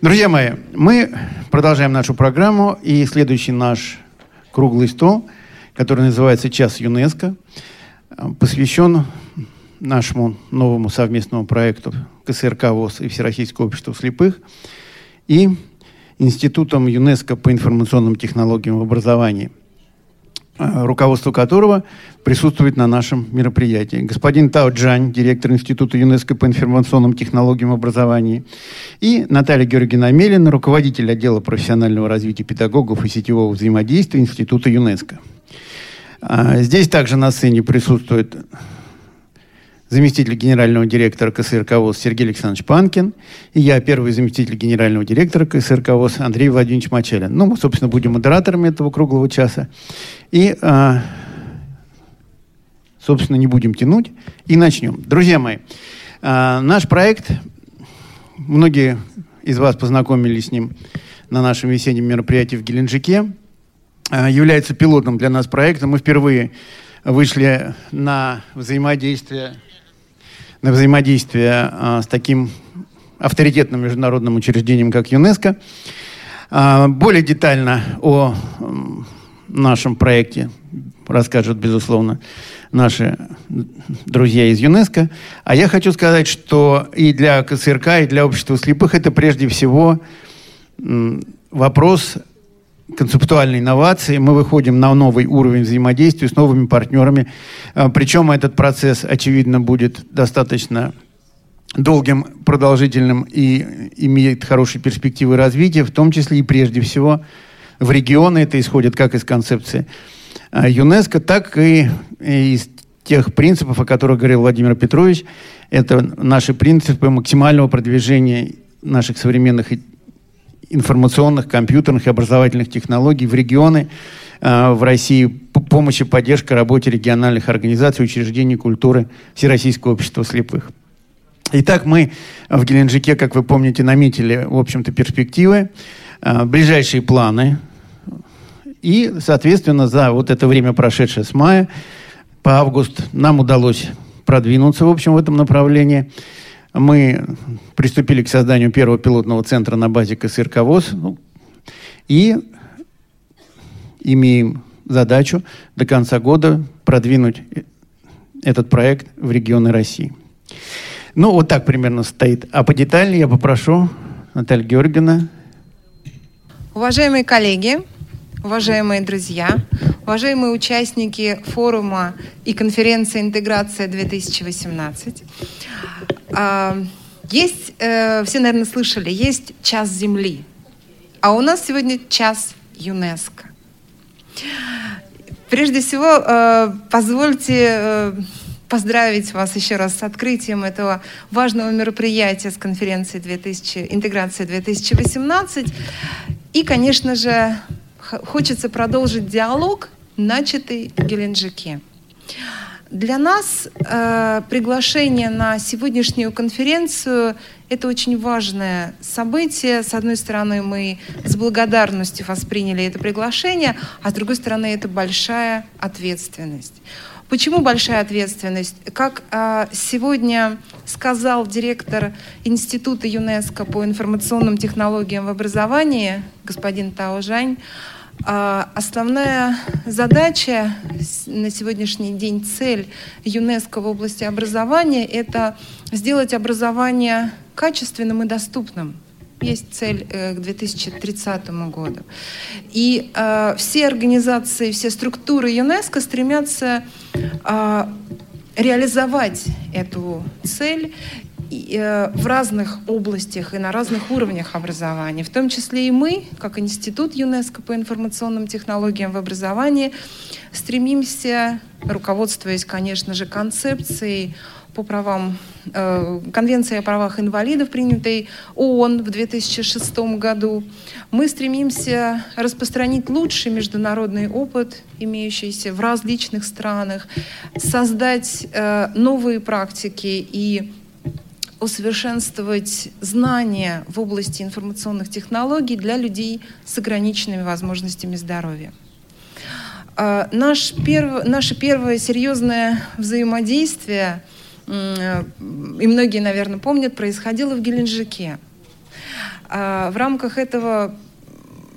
Друзья мои, мы продолжаем нашу программу, и следующий наш круглый стол, который называется «Час ЮНЕСКО», посвящен нашему новому совместному проекту КСРК ВОЗ и Всероссийского общества слепых и Институтом ЮНЕСКО по информационным технологиям в образовании – Э, руководство которого присутствует на нашем мероприятии. Господин Тао Джань, директор Института ЮНЕСКО по информационным технологиям образования, и Наталья Георгиевна Амелина, руководитель отдела профессионального развития педагогов и сетевого взаимодействия Института ЮНЕСКО. А, здесь также на сцене присутствует заместитель генерального директора КСРК ВОЗ Сергей Александрович Панкин, и я, первый заместитель генерального директора КСРК ВОЗ Андрей Владимирович Мачалин. Ну, мы, собственно, будем модераторами этого круглого часа. И, а, собственно, не будем тянуть и начнем. Друзья мои, а, наш проект, многие из вас познакомились с ним на нашем весеннем мероприятии в Геленджике, а, является пилотом для нас проектом. Мы впервые вышли на взаимодействие на взаимодействие а, с таким авторитетным международным учреждением, как ЮНЕСКО. А, более детально о нашем проекте расскажут, безусловно, наши друзья из ЮНЕСКО. А я хочу сказать, что и для КСРК, и для общества слепых это прежде всего вопрос концептуальной инновации, мы выходим на новый уровень взаимодействия с новыми партнерами. А, причем этот процесс, очевидно, будет достаточно долгим, продолжительным и имеет хорошие перспективы развития, в том числе и прежде всего в регионы. Это исходит как из концепции а, ЮНЕСКО, так и из тех принципов, о которых говорил Владимир Петрович. Это наши принципы максимального продвижения наших современных информационных, компьютерных и образовательных технологий в регионы э, в России, помощь и поддержка работе региональных организаций, учреждений культуры Всероссийского общества слепых. Итак, мы в Геленджике, как вы помните, наметили, в общем-то, перспективы, э, ближайшие планы. И, соответственно, за вот это время, прошедшее с мая по август, нам удалось продвинуться, в общем, в этом направлении мы приступили к созданию первого пилотного центра на базе КСРК ВОЗ ну, и имеем задачу до конца года продвинуть этот проект в регионы России. Ну, вот так примерно стоит. А по детали я попрошу Наталью Георгиевна. Уважаемые коллеги, уважаемые друзья, уважаемые участники форума и конференции «Интеграция-2018», а, есть, э, все, наверное, слышали, есть час Земли, а у нас сегодня час ЮНЕСКО. Прежде всего, э, позвольте э, поздравить вас еще раз с открытием этого важного мероприятия с конференции 2000, «Интеграция 2018». И, конечно же, хочется продолжить диалог, начатый в Геленджике. Для нас э, приглашение на сегодняшнюю конференцию – это очень важное событие. С одной стороны, мы с благодарностью восприняли это приглашение, а с другой стороны, это большая ответственность. Почему большая ответственность? Как э, сегодня сказал директор Института ЮНЕСКО по информационным технологиям в образовании, господин Тао Жань, основная задача на сегодняшний день, цель ЮНЕСКО в области образования – это сделать образование качественным и доступным. Есть цель э, к 2030 году. И э, все организации, все структуры ЮНЕСКО стремятся э, реализовать эту цель в разных областях и на разных уровнях образования, в том числе и мы, как Институт ЮНЕСКО по информационным технологиям в образовании, стремимся, руководствуясь, конечно же, концепцией по правам, э, Конвенции о правах инвалидов, принятой ООН в 2006 году, мы стремимся распространить лучший международный опыт, имеющийся в различных странах, создать э, новые практики и усовершенствовать знания в области информационных технологий для людей с ограниченными возможностями здоровья. А, наш перв... Наше первое серьезное взаимодействие, и многие, наверное, помнят, происходило в Геленджике. В рамках этого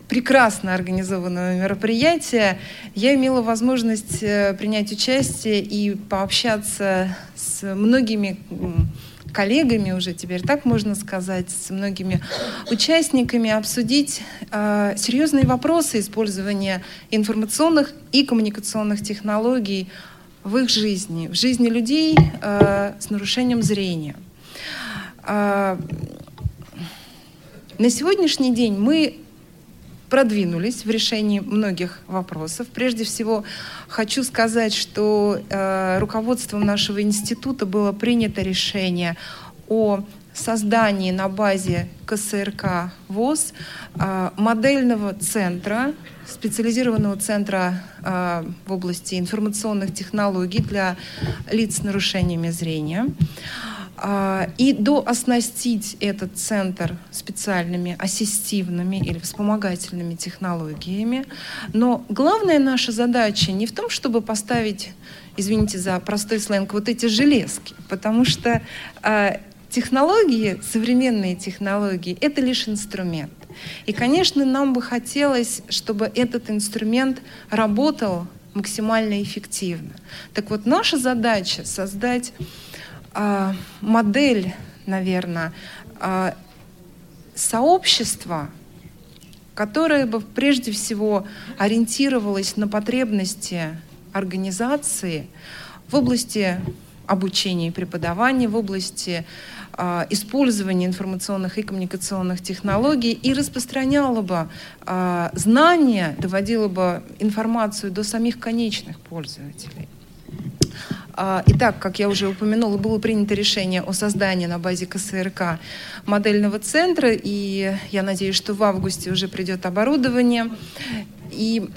прекрасно организованного мероприятия я имела возможность э, принять участие и пообщаться с многими коллегами уже теперь так можно сказать, с многими участниками обсудить э, серьезные вопросы использования информационных и коммуникационных технологий в их жизни, в жизни людей э, с нарушением зрения. Э, на сегодняшний день мы продвинулись в решении многих вопросов. Прежде всего, хочу сказать, что э, руководством нашего института было принято решение о создании на базе КСРК ВОЗ э, модельного центра, специализированного центра э, в области информационных технологий для лиц с нарушениями зрения. И дооснастить этот центр специальными ассистивными или вспомогательными технологиями. Но главная наша задача не в том, чтобы поставить, извините за простой сленг, вот эти железки, потому что а, технологии, современные технологии, это лишь инструмент. И, конечно, нам бы хотелось, чтобы этот инструмент работал максимально эффективно. Так вот, наша задача создать а, модель, наверное, а, сообщества, которое бы прежде всего ориентировалось на потребности организации в области обучения и преподавания, в области э, использования информационных и коммуникационных технологий и распространяло бы знания, доводило бы информацию до самих конечных пользователей. А, итак, как я уже упомянула, было принято решение о создании на базе КСРК модельного центра, и я надеюсь, что в августе уже придет оборудование. И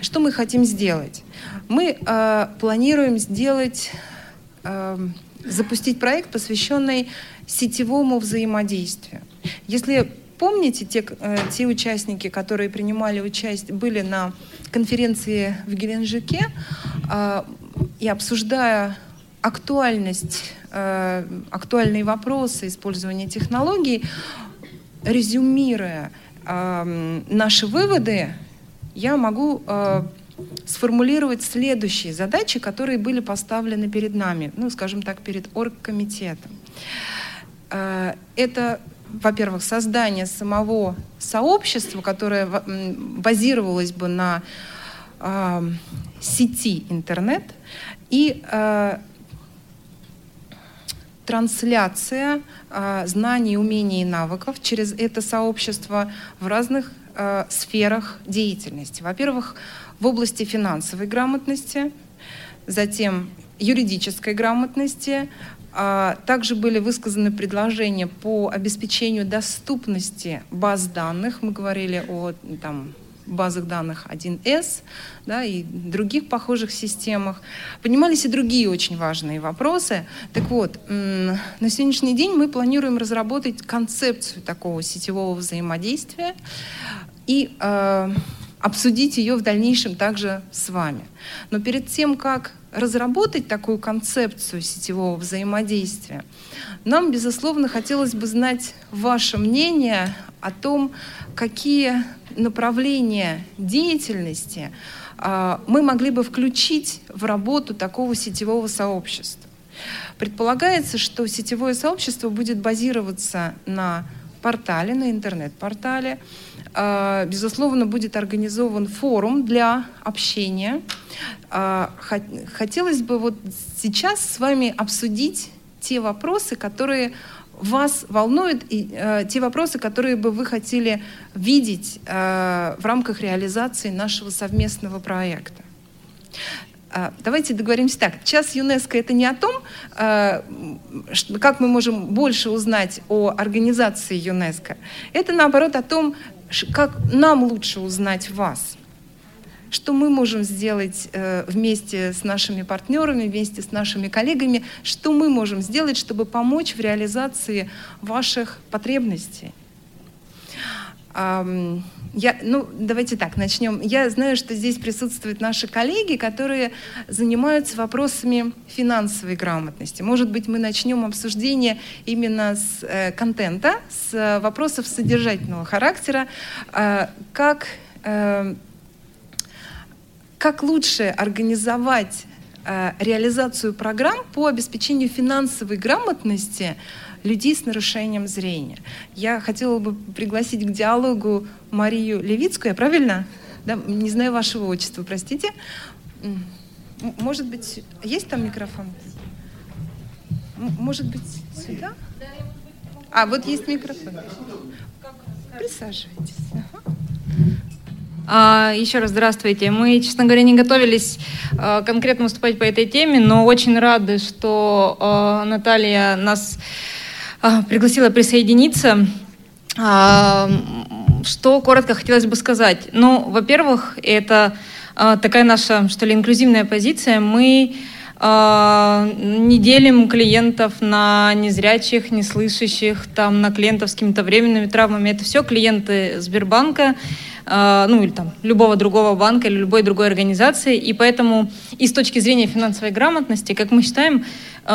что мы хотим сделать? Мы э, планируем сделать, э, запустить проект, посвященный сетевому взаимодействию. Если помните, те, э, те участники, которые принимали участие, были на конференции в Геленджике, э, и обсуждая актуальность, э, актуальные вопросы использования технологий, резюмируя э, наши выводы, я могу э, сформулировать следующие задачи, которые были поставлены перед нами, ну, скажем так, перед оргкомитетом. Э, это во-первых, создание самого сообщества, которое базировалось бы на э, сети интернет и э, трансляция э, знаний, умений и навыков через это сообщество в разных э, сферах деятельности. Во-первых, в области финансовой грамотности, затем юридической грамотности, также были высказаны предложения по обеспечению доступности баз данных. Мы говорили о там, базах данных 1С да, и других похожих системах. Поднимались и другие очень важные вопросы. Так вот, на сегодняшний день мы планируем разработать концепцию такого сетевого взаимодействия и э, обсудить ее в дальнейшем также с вами. Но перед тем, как разработать такую концепцию сетевого взаимодействия, нам, безусловно, хотелось бы знать ваше мнение о том, какие направления деятельности а, мы могли бы включить в работу такого сетевого сообщества. Предполагается, что сетевое сообщество будет базироваться на портале, на интернет-портале. А, безусловно, будет организован форум для общения. А, хотелось бы вот сейчас с вами обсудить те вопросы, которые вас волнуют и э, те вопросы, которые бы вы хотели видеть э, в рамках реализации нашего совместного проекта. Э, давайте договоримся так. Час ЮНЕСКО это не о том, э, как мы можем больше узнать о организации ЮНЕСКО. Это наоборот о том, как нам лучше узнать вас что мы можем сделать э, вместе с нашими партнерами, вместе с нашими коллегами, что мы можем сделать, чтобы помочь в реализации ваших потребностей. Я, ну, давайте так, начнем. Я знаю, что здесь присутствуют наши коллеги, которые занимаются вопросами финансовой грамотности. Может быть, мы начнем обсуждение именно с э, контента, с э, вопросов содержательного характера, э, как, э, как лучше организовать э, реализацию программ по обеспечению финансовой грамотности людей с нарушением зрения. Я хотела бы пригласить к диалогу Марию Левицкую, правильно? Да, не знаю вашего отчества, простите. Может быть, есть там микрофон? Может быть, сюда? А, вот есть микрофон. Присаживайтесь. А, еще раз здравствуйте. Мы, честно говоря, не готовились а, конкретно выступать по этой теме, но очень рады, что а, Наталья нас пригласила присоединиться. А, что коротко хотелось бы сказать? Ну, во-первых, это а, такая наша, что ли, инклюзивная позиция. Мы не делим клиентов на незрячих, неслышащих, там, на клиентов с какими-то временными травмами. Это все клиенты Сбербанка, ну или там любого другого банка или любой другой организации. И поэтому и с точки зрения финансовой грамотности, как мы считаем,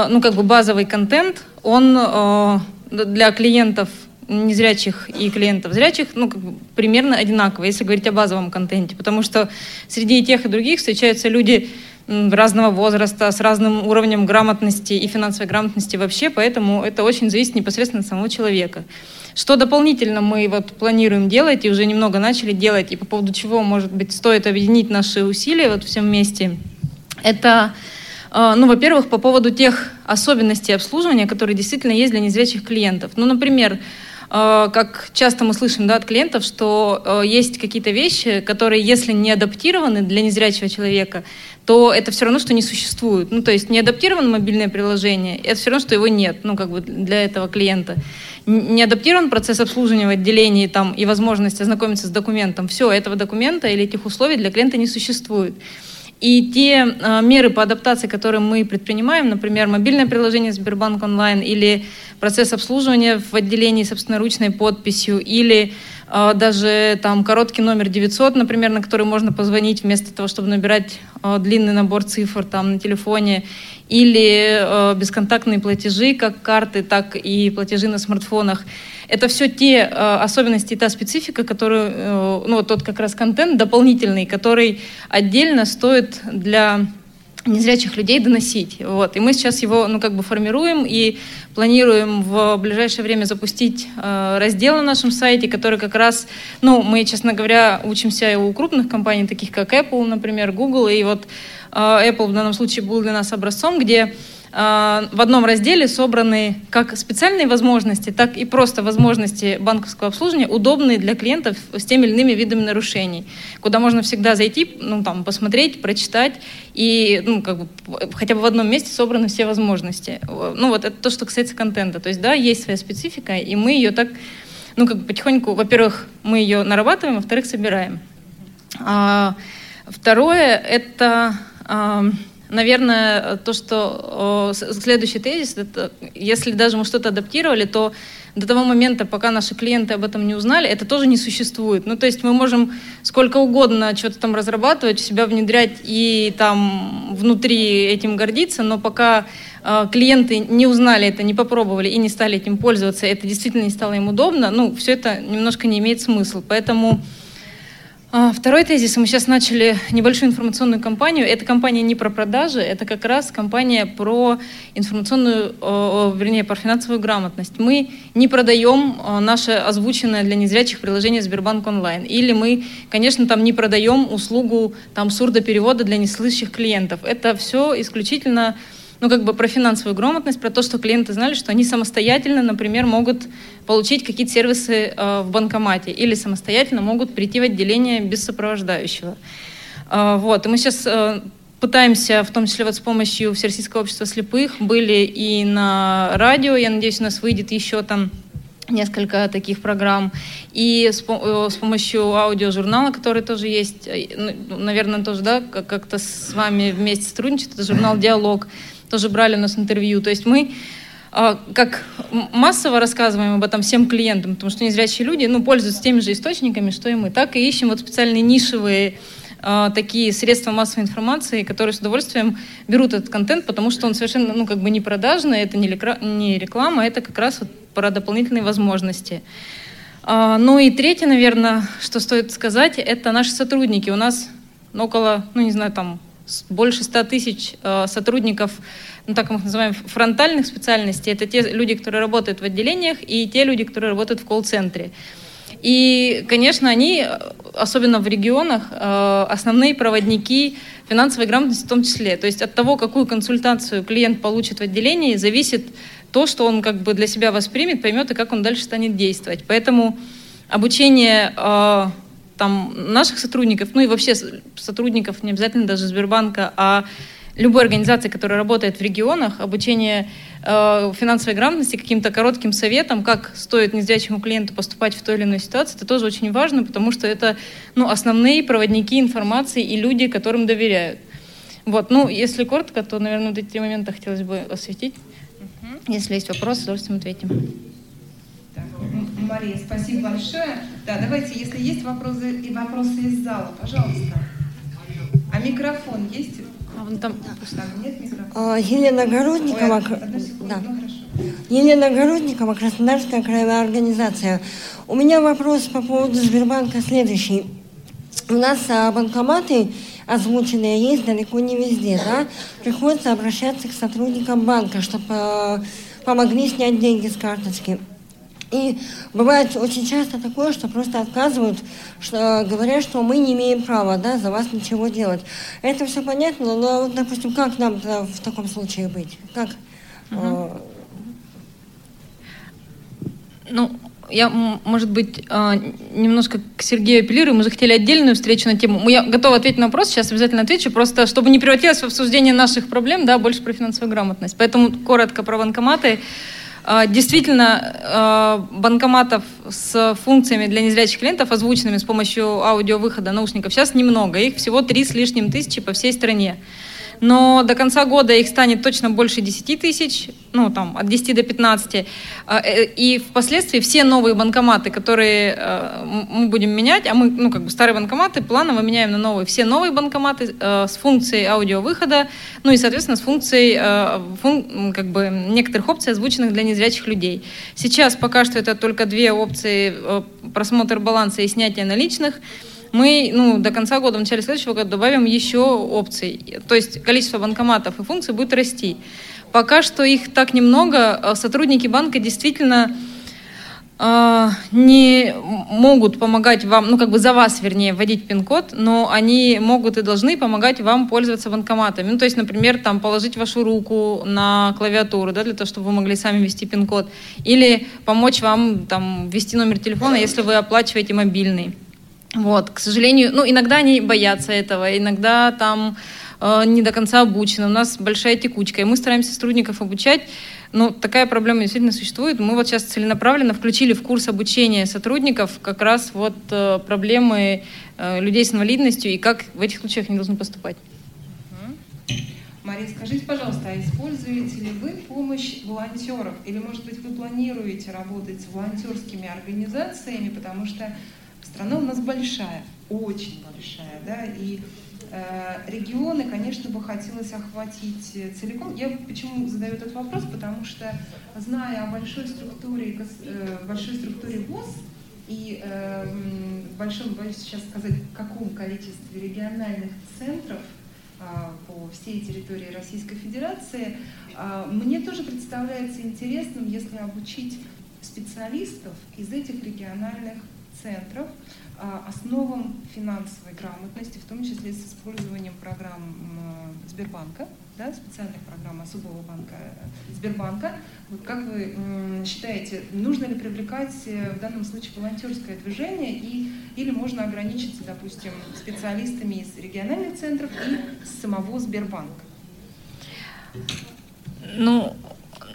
ну как бы базовый контент, он для клиентов незрячих и клиентов зрячих, ну, как бы примерно одинаково, если говорить о базовом контенте, потому что среди тех и других встречаются люди разного возраста, с разным уровнем грамотности и финансовой грамотности вообще, поэтому это очень зависит непосредственно от самого человека. Что дополнительно мы вот планируем делать и уже немного начали делать, и по поводу чего, может быть, стоит объединить наши усилия вот всем вместе, это а, ну, во-первых, по поводу тех особенностей обслуживания, которые действительно есть для незрячих клиентов. Ну, например, а, как часто мы слышим да, от клиентов, что а, есть какие-то вещи, которые, если не адаптированы для незрячего человека, то это все равно, что не существует. Ну, то есть не адаптировано мобильное приложение, это все равно, что его нет, ну, как бы для этого клиента. Не адаптирован процесс обслуживания в отделении там, и возможность ознакомиться с документом. Все, этого документа или этих условий для клиента не существует. И те э, меры по адаптации, которые мы предпринимаем, например, мобильное приложение Сбербанк онлайн или процесс обслуживания в отделении собственноручной подписью или э, даже там короткий номер 900, например, на который можно позвонить вместо того, чтобы набирать э, длинный набор цифр там на телефоне, или бесконтактные платежи, как карты, так и платежи на смартфонах. Это все те э, особенности и та специфика, которую, э, ну, тот как раз контент дополнительный, который отдельно стоит для незрячих людей доносить. Вот. И мы сейчас его ну, как бы формируем и планируем в ближайшее время запустить э, раздел на нашем сайте, который как раз, ну, мы, честно говоря, учимся у крупных компаний, таких как Apple, например, Google, и вот э, Apple в данном случае был для нас образцом, где в одном разделе собраны как специальные возможности, так и просто возможности банковского обслуживания, удобные для клиентов с теми или иными видами нарушений, куда можно всегда зайти, ну, там, посмотреть, прочитать, и ну, как бы, хотя бы в одном месте собраны все возможности. Ну, вот это то, что касается контента. То есть, да, есть своя специфика, и мы ее так, ну, как бы потихоньку, во-первых, мы ее нарабатываем, во-вторых, собираем. А, второе — это... А, наверное, то, что следующий тезис, это, если даже мы что-то адаптировали, то до того момента, пока наши клиенты об этом не узнали, это тоже не существует. Ну, то есть мы можем сколько угодно что-то там разрабатывать, себя внедрять и там внутри этим гордиться, но пока э, клиенты не узнали это, не попробовали и не стали этим пользоваться, это действительно не стало им удобно, ну, все это немножко не имеет смысла. Поэтому второй тезис. Мы сейчас начали небольшую информационную кампанию. Эта кампания не про продажи, это как раз кампания про информационную, вернее, про финансовую грамотность. Мы не продаем наше озвученное для незрячих приложение Сбербанк онлайн. Или мы, конечно, там не продаем услугу там сурдоперевода для неслышащих клиентов. Это все исключительно ну, как бы про финансовую грамотность, про то, что клиенты знали, что они самостоятельно, например, могут получить какие-то сервисы э, в банкомате или самостоятельно могут прийти в отделение без сопровождающего. Э, вот. И мы сейчас э, пытаемся, в том числе вот с помощью Всероссийского общества слепых, были и на радио, я надеюсь, у нас выйдет еще там несколько таких программ. И с, с помощью аудиожурнала, который тоже есть, ну, наверное, тоже, да, как-то с вами вместе сотрудничает, это журнал «Диалог», тоже брали у нас интервью. То есть мы а, как массово рассказываем об этом всем клиентам, потому что незрячие люди ну, пользуются теми же источниками, что и мы, так и ищем вот специальные нишевые э, такие средства массовой информации, которые с удовольствием берут этот контент, потому что он совершенно ну, как бы не продажный, это не, реклама, это как раз вот про дополнительные возможности. Э, ну и третье, наверное, что стоит сказать, это наши сотрудники. У нас около, ну не знаю, там больше 100 тысяч э, сотрудников ну, так мы их называем, фронтальных специальностей. Это те люди, которые работают в отделениях, и те люди, которые работают в колл-центре. И, конечно, они, особенно в регионах, э, основные проводники финансовой грамотности в том числе. То есть от того, какую консультацию клиент получит в отделении, зависит то, что он как бы для себя воспримет, поймет и как он дальше станет действовать. Поэтому обучение э, там, наших сотрудников, ну и вообще сотрудников, не обязательно даже Сбербанка, а любой организации, которая работает в регионах, обучение э, финансовой грамотности каким-то коротким советом, как стоит незрячему клиенту поступать в той или иной ситуации, это тоже очень важно, потому что это ну, основные проводники информации и люди, которым доверяют. Вот, ну, если коротко, то, наверное, вот эти три момента хотелось бы осветить. Угу. Если есть вопросы, с удовольствием ответим. Так, Мария, спасибо большое. Да, давайте, если есть вопросы и вопросы из зала, пожалуйста. А микрофон есть? А вон там, а, Елена Городникова. Ой, да. Ну, Елена Городникова, Краснодарская краевая организация. У меня вопрос по поводу Сбербанка следующий. У нас а, банкоматы озвученные есть далеко не везде, да? Приходится обращаться к сотрудникам банка, чтобы а, помогли снять деньги с карточки. И бывает очень часто такое, что просто отказывают, что говорят, что мы не имеем права да, за вас ничего делать. Это все понятно, но, вот, допустим, как нам в таком случае быть? Как? Угу. Ну, я, может быть, а, немножко к Сергею апеллирую. Мы же хотели отдельную встречу на тему. Я готова ответить на вопрос, сейчас обязательно отвечу, просто чтобы не превратилось в обсуждение наших проблем, да, больше про финансовую грамотность. Поэтому коротко про банкоматы. А, действительно, а, банкоматов с функциями для незрячих клиентов, озвученными с помощью аудиовыхода наушников, сейчас немного. Их всего три с лишним тысячи по всей стране но до конца года их станет точно больше 10 тысяч, ну там от 10 до 15. А, э, и впоследствии все новые банкоматы, которые э, мы будем менять, а мы, ну как бы старые банкоматы планово меняем на новые, все новые банкоматы э, с функцией аудиовыхода, ну и, соответственно, с функцией фун, как бы некоторых опций, озвученных для незрячих людей. Сейчас пока что это только две опции просмотр баланса и снятие наличных мы ну, до конца года, в начале следующего года добавим еще опций. То есть количество банкоматов и функций будет расти. Пока что их так немного. А сотрудники банка действительно э, не могут помогать вам, ну как бы за вас, вернее, вводить пин-код, но они могут и должны помогать вам пользоваться банкоматами. Ну то есть, например, там положить вашу руку на клавиатуру, да, для того, чтобы вы могли сами ввести пин-код, или помочь вам там ввести номер телефона, если вы оплачиваете мобильный. Вот, к сожалению, ну, иногда они боятся этого, иногда там э, не до конца обучены, у нас большая текучка, и мы стараемся сотрудников обучать, но такая проблема действительно существует. Мы вот сейчас целенаправленно включили в курс обучения сотрудников как раз вот э, проблемы э, людей с инвалидностью и как в этих случаях они должны поступать. Мария, скажите, пожалуйста, а используете ли вы помощь волонтеров? Или, может быть, вы планируете работать с волонтерскими организациями, потому что Страна у нас большая, очень большая, да, и э, регионы, конечно, бы хотелось охватить целиком. Я почему задаю этот вопрос? Потому что, зная о большой структуре, э, большой структуре ВОЗ и э, большом, боюсь сейчас сказать, каком количестве региональных центров э, по всей территории Российской Федерации, э, мне тоже представляется интересным, если обучить специалистов из этих региональных центров а, основам финансовой грамотности, в том числе с использованием программ Сбербанка, да, специальных программ особого банка э, Сбербанка. Вот как вы считаете, нужно ли привлекать э, в данном случае волонтерское движение и, или можно ограничиться, допустим, специалистами из региональных центров и самого Сбербанка? Ну,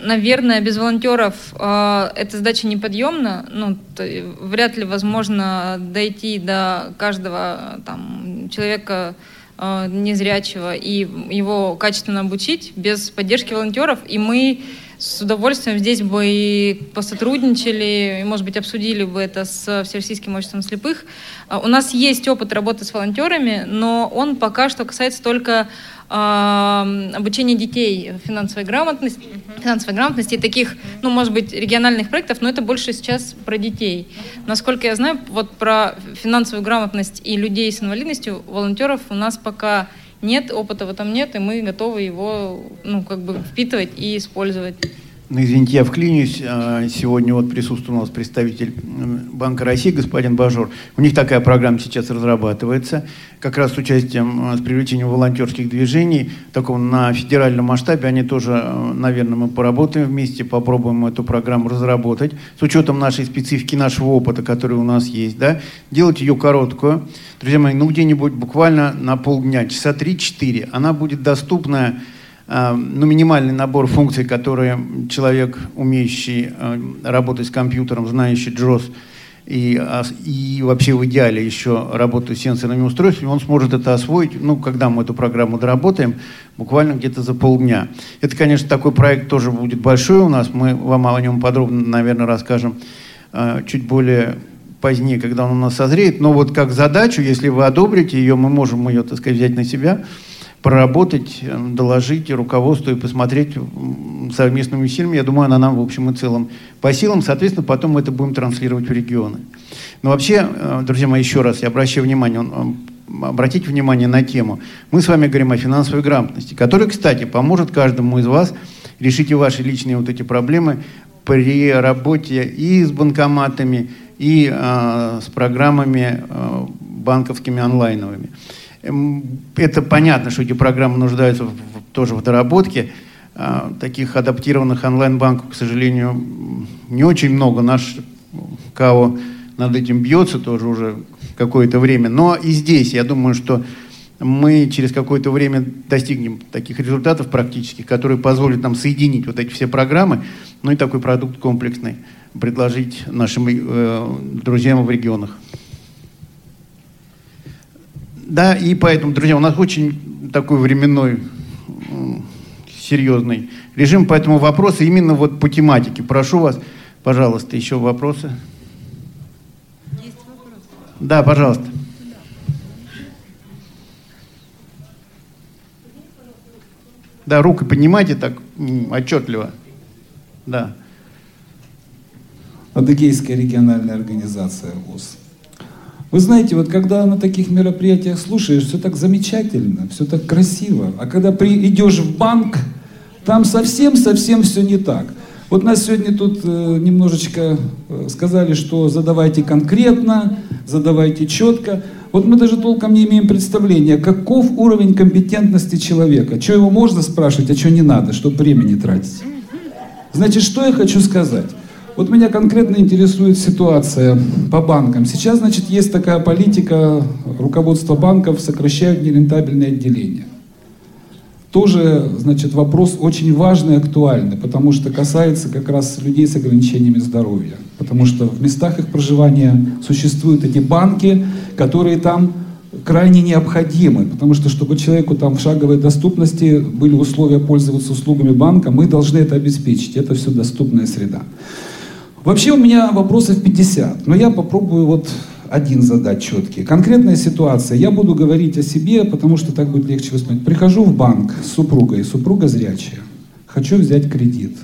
наверное, без волонтеров э, эта задача неподъемна. Ну, то, вряд ли возможно дойти до каждого там, человека э, незрячего и его качественно обучить без поддержки волонтеров. И мы с удовольствием здесь бы и посотрудничали, и, может быть, обсудили бы это с Всероссийским обществом слепых. А, у нас есть опыт работы с волонтерами, но он пока что касается только обучения детей финансовой грамотности, финансовой грамотности и таких, ну, может быть, региональных проектов, но это больше сейчас про детей. Насколько я знаю, вот про финансовую грамотность и людей с инвалидностью волонтеров у нас пока нет, опыта в этом нет, и мы готовы его, ну, как бы впитывать и использовать. Ну, извините, я вклинюсь. А, сегодня вот присутствует у нас представитель Банка России, господин Бажор. У них такая программа сейчас разрабатывается, как раз с участием, а, с привлечением волонтерских движений, таком на федеральном масштабе. Они тоже, а, наверное, мы поработаем вместе, попробуем эту программу разработать с учетом нашей специфики, нашего опыта, который у нас есть, да, делать ее короткую. Друзья мои, ну где-нибудь буквально на полдня, часа 3-4. Она будет доступна ну, минимальный набор функций, которые человек, умеющий э, работать с компьютером, знающий JOS, и, а, и вообще в идеале еще работать с сенсорными устройствами, он сможет это освоить, ну, когда мы эту программу доработаем, буквально где-то за полдня. Это, конечно, такой проект тоже будет большой у нас, мы вам о нем подробно, наверное, расскажем э, чуть более позднее, когда он у нас созреет, но вот как задачу, если вы одобрите ее, мы можем ее, так сказать, взять на себя, проработать, э, доложить руководству и посмотреть совместными усилиями. Я думаю, она нам в общем и целом по силам. Соответственно, потом мы это будем транслировать в регионы. Но вообще, э, друзья мои, еще раз я обращаю внимание, обратите внимание на тему. Мы с вами говорим о финансовой грамотности, которая, кстати, поможет каждому из вас решить и ваши личные вот эти проблемы при работе и с банкоматами, и э, с программами э, банковскими онлайновыми. Эм, это понятно, что эти программы нуждаются в, тоже в доработке. А, таких адаптированных онлайн-банков, к сожалению, не очень много. Наш КАО над этим бьется тоже уже какое-то время. Но и здесь, я думаю, что мы через какое-то время достигнем таких результатов практических, которые позволят нам соединить вот эти все программы, ну и такой продукт комплексный предложить нашим э, друзьям в регионах. Да, и поэтому, друзья, у нас очень такой временной серьезный режим, поэтому вопросы именно вот по тематике. Прошу вас, пожалуйста, еще вопросы. Есть вопрос. Да, пожалуйста. Да, руку поднимайте так отчетливо. Да. Адыгейская региональная организация ВОЗ. Вы знаете, вот когда на таких мероприятиях слушаешь, все так замечательно, все так красиво. А когда при, идешь в банк, там совсем-совсем все не так. Вот нас сегодня тут э, немножечко э, сказали, что задавайте конкретно, задавайте четко. Вот мы даже толком не имеем представления, каков уровень компетентности человека. Что его можно спрашивать, а что не надо, чтобы времени тратить. Значит, что я хочу сказать? Вот меня конкретно интересует ситуация по банкам. Сейчас, значит, есть такая политика, руководство банков сокращают нерентабельные отделения. Тоже, значит, вопрос очень важный и актуальный, потому что касается как раз людей с ограничениями здоровья. Потому что в местах их проживания существуют эти банки, которые там крайне необходимы, потому что чтобы человеку там в шаговой доступности были условия пользоваться услугами банка, мы должны это обеспечить. Это все доступная среда. Вообще у меня вопросов 50, но я попробую вот один задать четкий. Конкретная ситуация. Я буду говорить о себе, потому что так будет легче воспринимать. Прихожу в банк с супругой, супруга зрячая. Хочу взять кредит.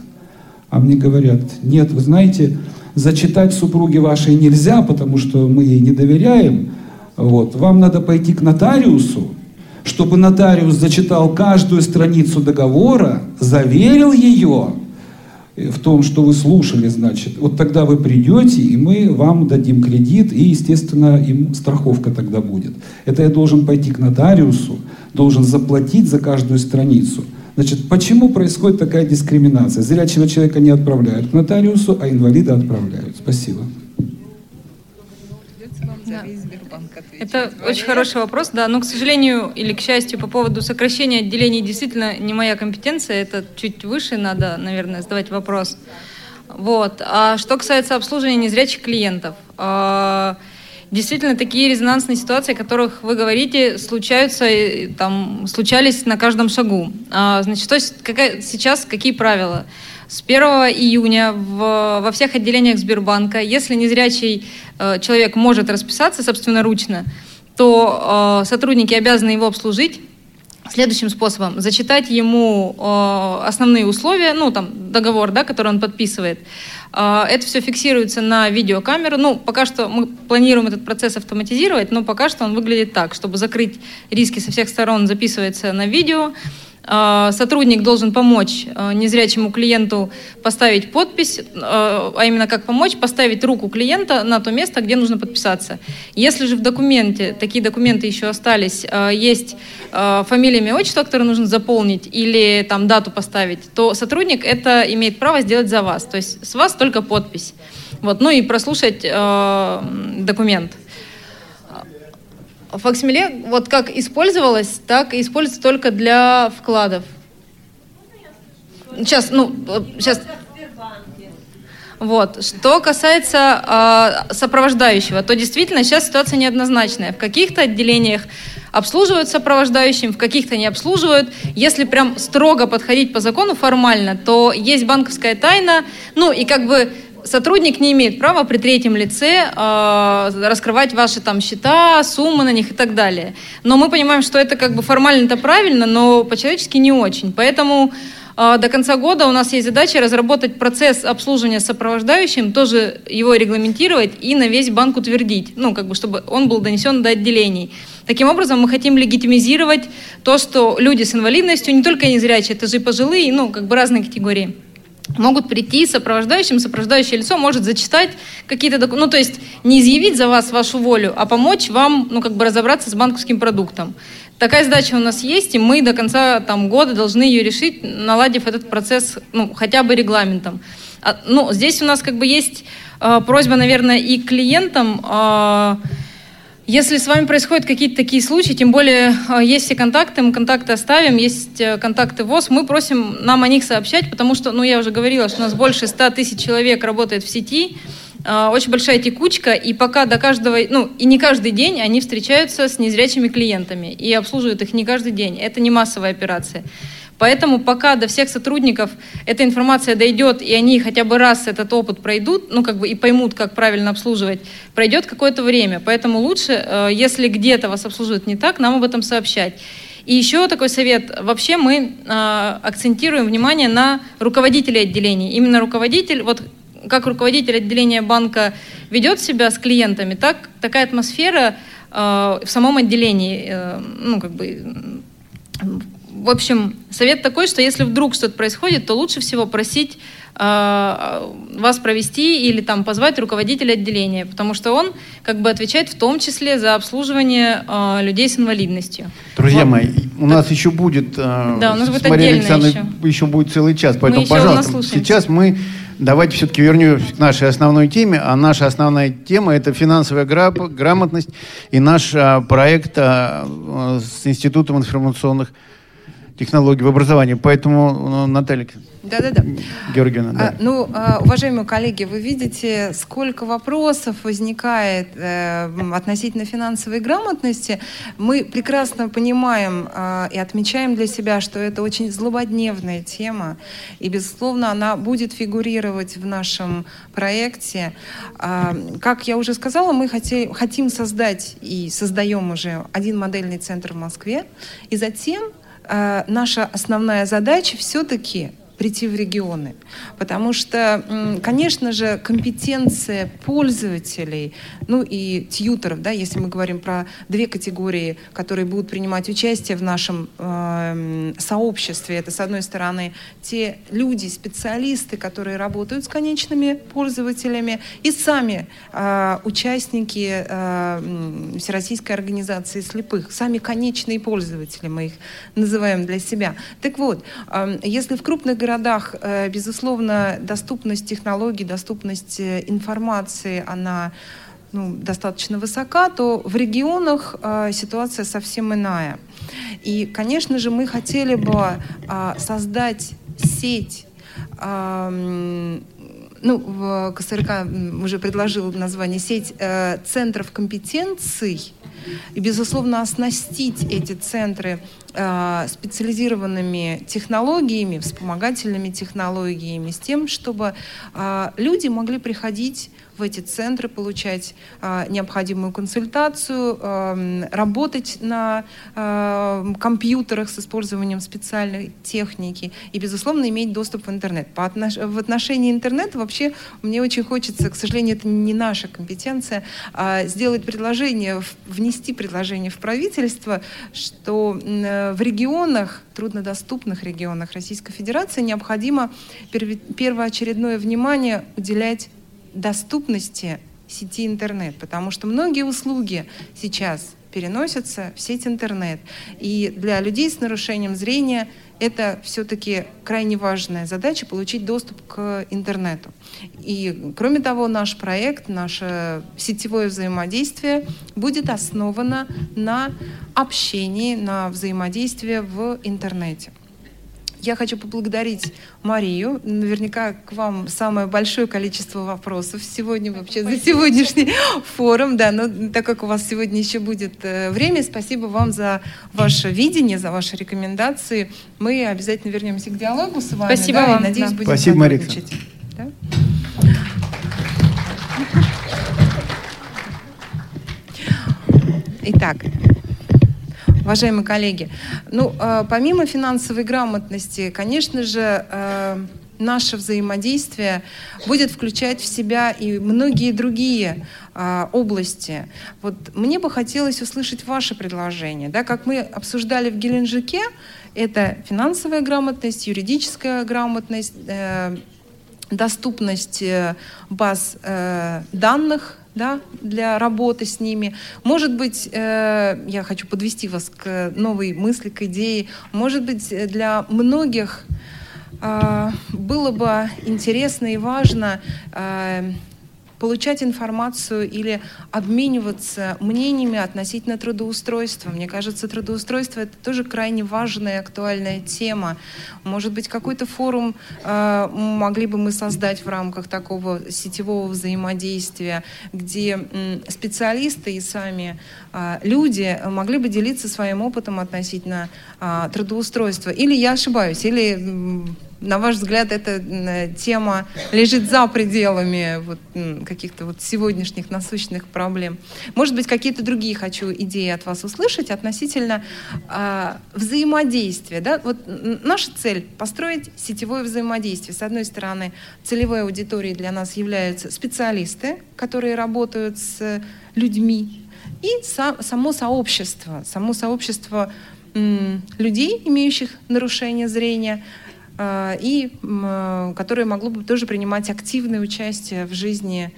А мне говорят, нет, вы знаете, зачитать супруге вашей нельзя, потому что мы ей не доверяем. Вот. Вам надо пойти к нотариусу, чтобы нотариус зачитал каждую страницу договора, заверил ее, в том, что вы слушали, значит, вот тогда вы придете, и мы вам дадим кредит, и, естественно, им страховка тогда будет. Это я должен пойти к нотариусу, должен заплатить за каждую страницу. Значит, почему происходит такая дискриминация? Зрячего человека не отправляют к нотариусу, а инвалида отправляют. Спасибо. Да. Это очень хороший вопрос, да. Но, к сожалению или к счастью, по поводу сокращения отделений действительно не моя компетенция. Это чуть выше надо, наверное, задавать вопрос. Вот. А что касается обслуживания незрячих клиентов, а, действительно такие резонансные ситуации, о которых вы говорите, случаются, там, случались на каждом шагу. А, значит, то есть какая, сейчас какие правила? С 1 июня в, во всех отделениях Сбербанка, если незрячий э, человек может расписаться собственноручно, то э, сотрудники обязаны его обслужить следующим способом. Зачитать ему э, основные условия, ну, там, договор, да, который он подписывает. Э, это все фиксируется на видеокамеру. Ну, пока что мы планируем этот процесс автоматизировать, но пока что он выглядит так, чтобы закрыть риски со всех сторон, записывается на видео, сотрудник должен помочь а, незрячему клиенту поставить подпись, а, а именно как помочь, поставить руку клиента на то место, где нужно подписаться. Если же в документе, такие документы еще остались, есть фамилия, имя, отчество, которое нужно заполнить, или там дату поставить, то сотрудник это имеет право сделать за вас. То есть с вас только подпись. Вот, ну и прослушать э, документ. Факсимиле вот как использовалось, так и используется только для вкладов. Сейчас, ну, сейчас. Вот. Что касается э, сопровождающего, то действительно сейчас ситуация неоднозначная. В каких-то отделениях обслуживают сопровождающим, в каких-то не обслуживают. Если прям строго подходить по закону формально, то есть банковская тайна, ну и как бы сотрудник не имеет права при третьем лице э, раскрывать ваши там счета, суммы на них и так далее. Но мы понимаем, что это как бы формально это правильно, но по-человечески не очень. Поэтому э, до конца года у нас есть задача разработать процесс обслуживания сопровождающим, тоже его регламентировать и на весь банк утвердить, ну как бы чтобы он был донесен до отделений. Таким образом, мы хотим легитимизировать то, что люди с инвалидностью, не только незрячие, это же и пожилые, ну как бы разные категории могут прийти сопровождающим, сопровождающее лицо может зачитать какие-то документы, ну то есть не изъявить за вас вашу волю, а помочь вам, ну как бы разобраться с банковским продуктом. Такая задача у нас есть, и мы до конца там, года должны ее решить, наладив этот процесс ну, хотя бы регламентом. А, ну, здесь у нас как бы есть э, просьба, наверное, и клиентам, э, если с вами происходят какие-то такие случаи, тем более а, есть все контакты, мы контакты оставим, есть э, контакты ВОЗ, мы просим нам о них сообщать, потому что, ну, я уже говорила, что у нас больше 100 тысяч человек работает в сети, а, очень большая текучка, и пока до каждого, ну, и не каждый день они встречаются с незрячими клиентами и обслуживают их не каждый день. Это не массовая операция. Поэтому пока до всех сотрудников эта информация дойдет, и они хотя бы раз этот опыт пройдут, ну как бы и поймут, как правильно обслуживать, пройдет какое-то время. Поэтому лучше, э, если где-то вас обслуживают не так, нам об этом сообщать. И еще такой совет. Вообще мы э, акцентируем внимание на руководителей отделений. Именно руководитель, вот как руководитель отделения банка ведет себя с клиентами, так такая атмосфера э, в самом отделении, ну как бы в общем, совет такой, что если вдруг что-то происходит, то лучше всего просить э, вас провести или там позвать руководителя отделения, потому что он как бы отвечает в том числе за обслуживание э, людей с инвалидностью. Друзья вот. мои, у так. нас еще будет, э, да, у нас будет отдельно еще. еще будет целый час, поэтому, мы пожалуйста, сейчас мы давайте все-таки вернемся к нашей основной теме. А наша основная тема – это финансовая грамотность и наш а, проект а, с Институтом информационных технологий в образовании. Поэтому, ну, Наталья да-да-да. Георгиевна, да. А, ну, а, уважаемые коллеги, вы видите, сколько вопросов возникает э, относительно финансовой грамотности. Мы прекрасно понимаем э, и отмечаем для себя, что это очень злободневная тема, и, безусловно, она будет фигурировать в нашем проекте. Э, как я уже сказала, мы хотели, хотим создать и создаем уже один модельный центр в Москве, и затем наша основная задача все-таки прийти в регионы. Потому что, конечно же, компетенция пользователей, ну и тьютеров, да, если мы говорим про две категории, которые будут принимать участие в нашем э, сообществе, это, с одной стороны, те люди, специалисты, которые работают с конечными пользователями, и сами э, участники э, Всероссийской организации слепых, сами конечные пользователи, мы их называем для себя. Так вот, э, если в крупных городах, э, безусловно, доступность технологий, доступность э, информации, она ну, достаточно высока, то в регионах э, ситуация совсем иная. И, конечно же, мы хотели бы э, создать сеть э, ну, КСРК уже предложил название сеть э, центров компетенций, и, безусловно, оснастить эти центры э, специализированными технологиями, вспомогательными технологиями, с тем, чтобы э, люди могли приходить в эти центры, получать э, необходимую консультацию, работать на компьютерах с использованием специальной техники и, безусловно, иметь доступ в интернет. По отнош... В отношении интернета вообще мне очень хочется, к сожалению, это не наша компетенция, а сделать предложение, внести предложение в правительство, что э, в регионах, труднодоступных регионах Российской Федерации необходимо первоочередное внимание уделять доступности сети интернет, потому что многие услуги сейчас переносятся в сеть интернет. И для людей с нарушением зрения это все-таки крайне важная задача получить доступ к интернету. И кроме того, наш проект, наше сетевое взаимодействие будет основано на общении, на взаимодействии в интернете. Я хочу поблагодарить Марию. Наверняка к вам самое большое количество вопросов сегодня вообще спасибо. за сегодняшний форум. Да, но так как у вас сегодня еще будет э, время, спасибо вам за ваше видение, за ваши рекомендации. Мы обязательно вернемся к диалогу с вами. Спасибо да, вам. И, надеюсь, да. будем Спасибо, Мария. Да? Итак, уважаемые коллеги. Ну, э, помимо финансовой грамотности, конечно же, э, наше взаимодействие будет включать в себя и многие другие э, области. Вот мне бы хотелось услышать ваше предложение. Да, как мы обсуждали в Геленджике, это финансовая грамотность, юридическая грамотность, э, доступность э, баз э, данных да, для работы с ними. Может быть, э, я хочу подвести вас к новой мысли, к идее, может быть, для многих э, было бы интересно и важно э, получать информацию или обмениваться мнениями относительно трудоустройства. Мне кажется, трудоустройство это тоже крайне важная и актуальная тема. Может быть, какой-то форум э, могли бы мы создать в рамках такого сетевого взаимодействия, где э, специалисты и сами э, люди могли бы делиться своим опытом относительно э, трудоустройства. Или я ошибаюсь, или на ваш взгляд, эта тема лежит за пределами вот, каких-то вот сегодняшних насущных проблем? Может быть, какие-то другие хочу идеи от вас услышать относительно э, взаимодействия. Да? Вот наша цель — построить сетевое взаимодействие. С одной стороны, целевой аудиторией для нас являются специалисты, которые работают с людьми, и со, само сообщество, само сообщество людей, имеющих нарушение зрения — и которое могло бы тоже принимать активное участие в жизни,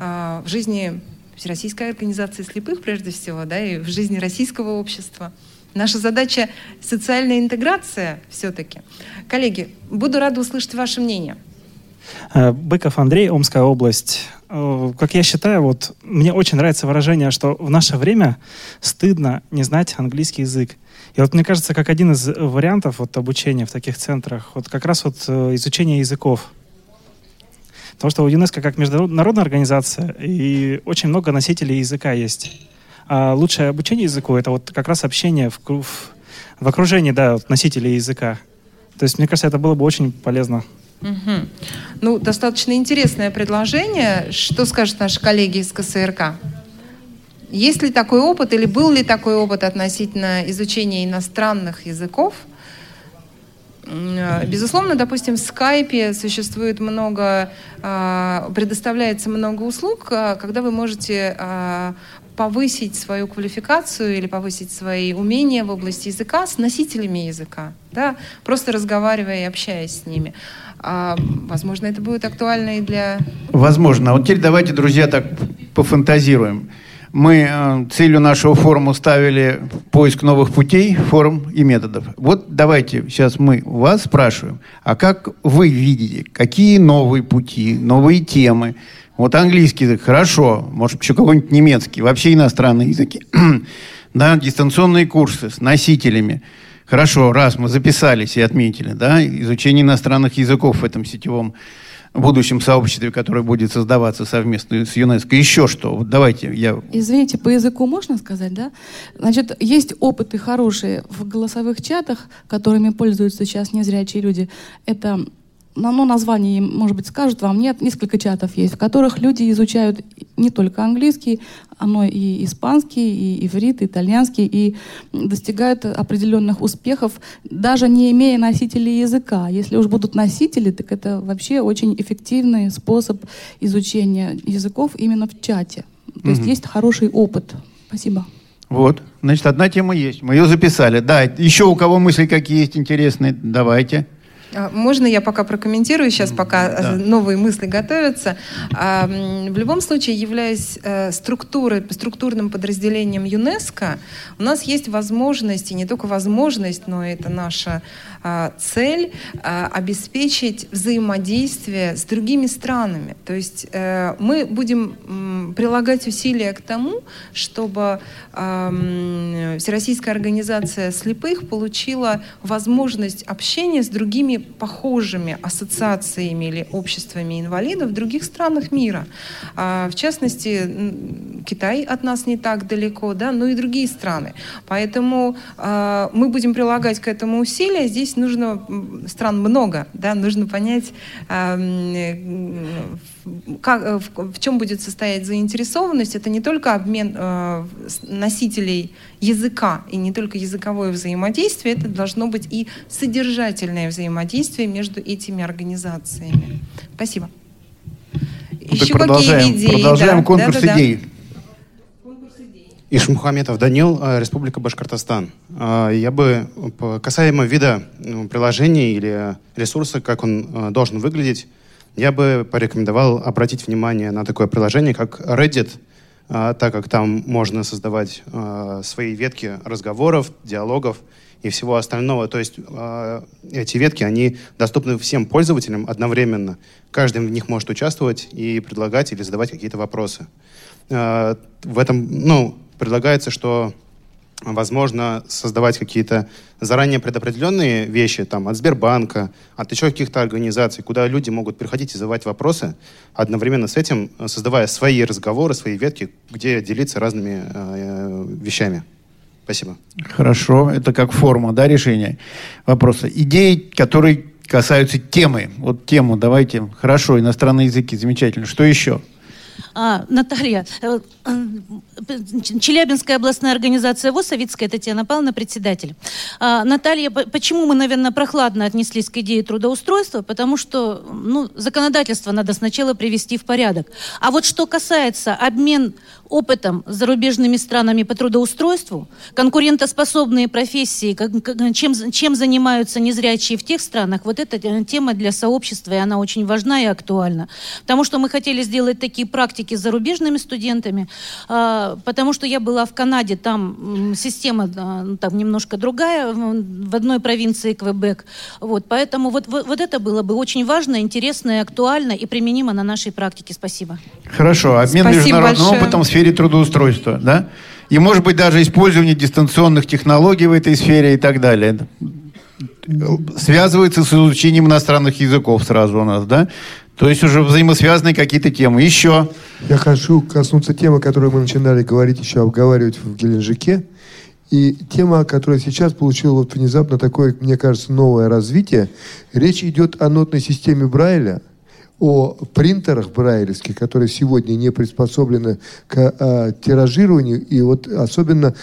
а, в жизни Всероссийской организации слепых, прежде всего, да, и в жизни российского общества. Наша задача — социальная интеграция все-таки. Коллеги, буду рада услышать ваше мнение. Э, Быков Андрей, Омская область. Э, как я считаю, вот мне очень нравится выражение, что в наше время стыдно не знать английский язык. И вот мне кажется, как один из вариантов вот, обучения в таких центрах, вот как раз вот э, изучение языков. Потому что у ЮНЕСКО как международная организация, и очень много носителей языка есть. А лучшее обучение языку — это вот как раз общение в, в, в окружении да, вот, носителей языка. То есть, мне кажется, это было бы очень полезно. Угу. Ну, достаточно интересное предложение. Что скажут наши коллеги из КСРК? Есть ли такой опыт или был ли такой опыт относительно изучения иностранных языков? Безусловно, допустим, в скайпе существует много, а, предоставляется много услуг, а, когда вы можете а, повысить свою квалификацию или повысить свои умения в области языка с носителями языка, да, просто разговаривая и общаясь с ними. А, возможно, это будет актуально и для... Возможно. А вот теперь давайте, друзья, так пофантазируем. Мы э, целью нашего форума ставили поиск новых путей, форм и методов. Вот давайте сейчас мы вас спрашиваем, а как вы видите, какие новые пути, новые темы? Вот английский язык, хорошо, может еще какой-нибудь немецкий, вообще иностранные языки. да, дистанционные курсы с носителями. Хорошо, раз мы записались и отметили, да, изучение иностранных языков в этом сетевом будущем сообществе, которое будет создаваться совместно с ЮНЕСКО. Еще что? Вот давайте я... Извините, по языку можно сказать, да? Значит, есть опыты хорошие в голосовых чатах, которыми пользуются сейчас незрячие люди. Это ну, название, может быть, скажут вам, нет, несколько чатов есть, в которых люди изучают не только английский, но и испанский, и иврит, и итальянский, и достигают определенных успехов, даже не имея носителей языка. Если уж будут носители, так это вообще очень эффективный способ изучения языков именно в чате. То угу. есть есть хороший опыт. Спасибо. Вот, значит, одна тема есть. Мы ее записали. Да, еще у кого мысли какие есть интересные, давайте. А, можно я пока прокомментирую сейчас, пока э, да. новые мысли готовятся? А, в любом случае, являясь э, структурой, структурным подразделением ЮНЕСКО, у нас есть возможность, и не только возможность, но это наша цель, обеспечить взаимодействие с другими странами. То есть э, мы будем прилагать усилия к тому, чтобы Всероссийская организация слепых получила возможность общения с другими похожими ассоциациями или обществами инвалидов в других странах мира. А, в частности, Китай от нас не так далеко, да, но и другие страны. Поэтому а, мы будем прилагать к этому усилия. Здесь нужно стран много, да, нужно понять, как, в, в чем будет состоять заинтересованность. Это не только обмен носителей языка и не только языковое взаимодействие, это должно быть и содержательное взаимодействие между этими организациями. Спасибо. Ну, Еще какие идеи? Продолжаем да, конкурс да, да, идей. Ишмухаметов Данил, э, Республика Башкортостан. Э, я бы касаемо вида ну, приложений или ресурса, как он э, должен выглядеть, я бы порекомендовал обратить внимание на такое приложение, как Reddit – так как там можно создавать свои ветки разговоров, диалогов и всего остального. То есть эти ветки, они доступны всем пользователям одновременно. Каждый в них может участвовать и предлагать или задавать какие-то вопросы. В этом, ну, предлагается, что возможно создавать какие-то заранее предопределенные вещи там, от Сбербанка, от еще каких-то организаций, куда люди могут приходить и задавать вопросы, одновременно с этим создавая свои разговоры, свои ветки, где делиться разными э, вещами. Спасибо. Хорошо, это как форма да, решения вопроса. Идеи, которые касаются темы. Вот тему давайте. Хорошо, иностранные языки, замечательно. Что еще? А, Наталья, э, э, Челябинская областная организация ВОЗ, Савицкая Татьяна Павловна, председатель. А, Наталья, почему мы, наверное, прохладно отнеслись к идее трудоустройства? Потому что ну, законодательство надо сначала привести в порядок. А вот что касается обмен опытом с зарубежными странами по трудоустройству, конкурентоспособные профессии, чем, чем занимаются незрячие в тех странах, вот эта э, тема для сообщества, и она очень важна и актуальна. Потому что мы хотели сделать такие практики с зарубежными студентами, а, потому что я была в Канаде, там система ну, там немножко другая, в одной провинции Квебек. Вот, поэтому вот, вот это было бы очень важно, интересно и актуально и применимо на нашей практике. Спасибо. Хорошо. Обмен Спасибо международным большое. опытом в сфере трудоустройства, да? И, может быть, даже использование дистанционных технологий в этой сфере и так далее. Связывается с изучением иностранных языков сразу у нас, да? То есть уже взаимосвязанные какие-то темы. Еще. Я хочу коснуться темы, которую мы начинали говорить, еще обговаривать в Геленджике. И тема, которая сейчас получила вот внезапно такое, мне кажется, новое развитие. Речь идет о нотной системе Брайля – о принтерах брайлевских, которые сегодня не приспособлены к а, тиражированию, и вот особенно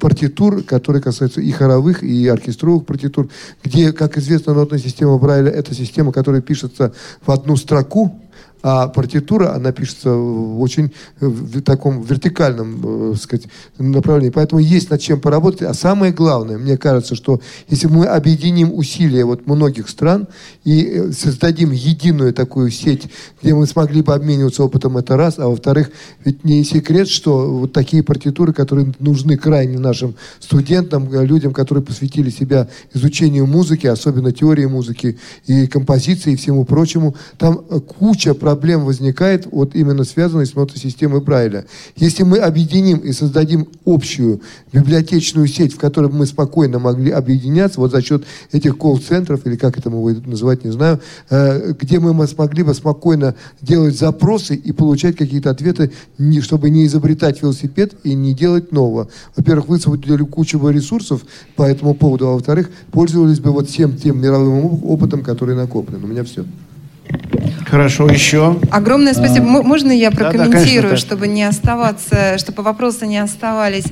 партитур, которые касаются и хоровых, и оркестровых партитур, где, как известно, нотная система Брайля – это система, которая пишется в одну строку, а партитура, она пишется очень в таком вертикальном, э, сказать, направлении. Поэтому есть над чем поработать. А самое главное, мне кажется, что если мы объединим усилия вот многих стран и э, создадим единую такую сеть, где мы смогли бы обмениваться опытом, это раз. А во-вторых, ведь не секрет, что вот такие партитуры, которые нужны крайне нашим студентам, э, людям, которые посвятили себя изучению музыки, особенно теории музыки и композиции и всему прочему, там куча проблем возникает, вот именно связанных с нотосистемой Брайля. Если мы объединим и создадим общую библиотечную сеть, в которой мы спокойно могли объединяться, вот за счет этих колл-центров, или как это мы называть, не знаю, э, где мы смогли бы спокойно делать запросы и получать какие-то ответы, чтобы не изобретать велосипед и не делать нового. Во-первых, высвободили кучу ресурсов по этому поводу, а во-вторых, пользовались бы вот всем тем мировым опытом, который накоплен. У меня все. Хорошо, еще. Огромное спасибо. А, Можно я прокомментирую, да, да, конечно, чтобы не оставаться, чтобы вопросы не оставались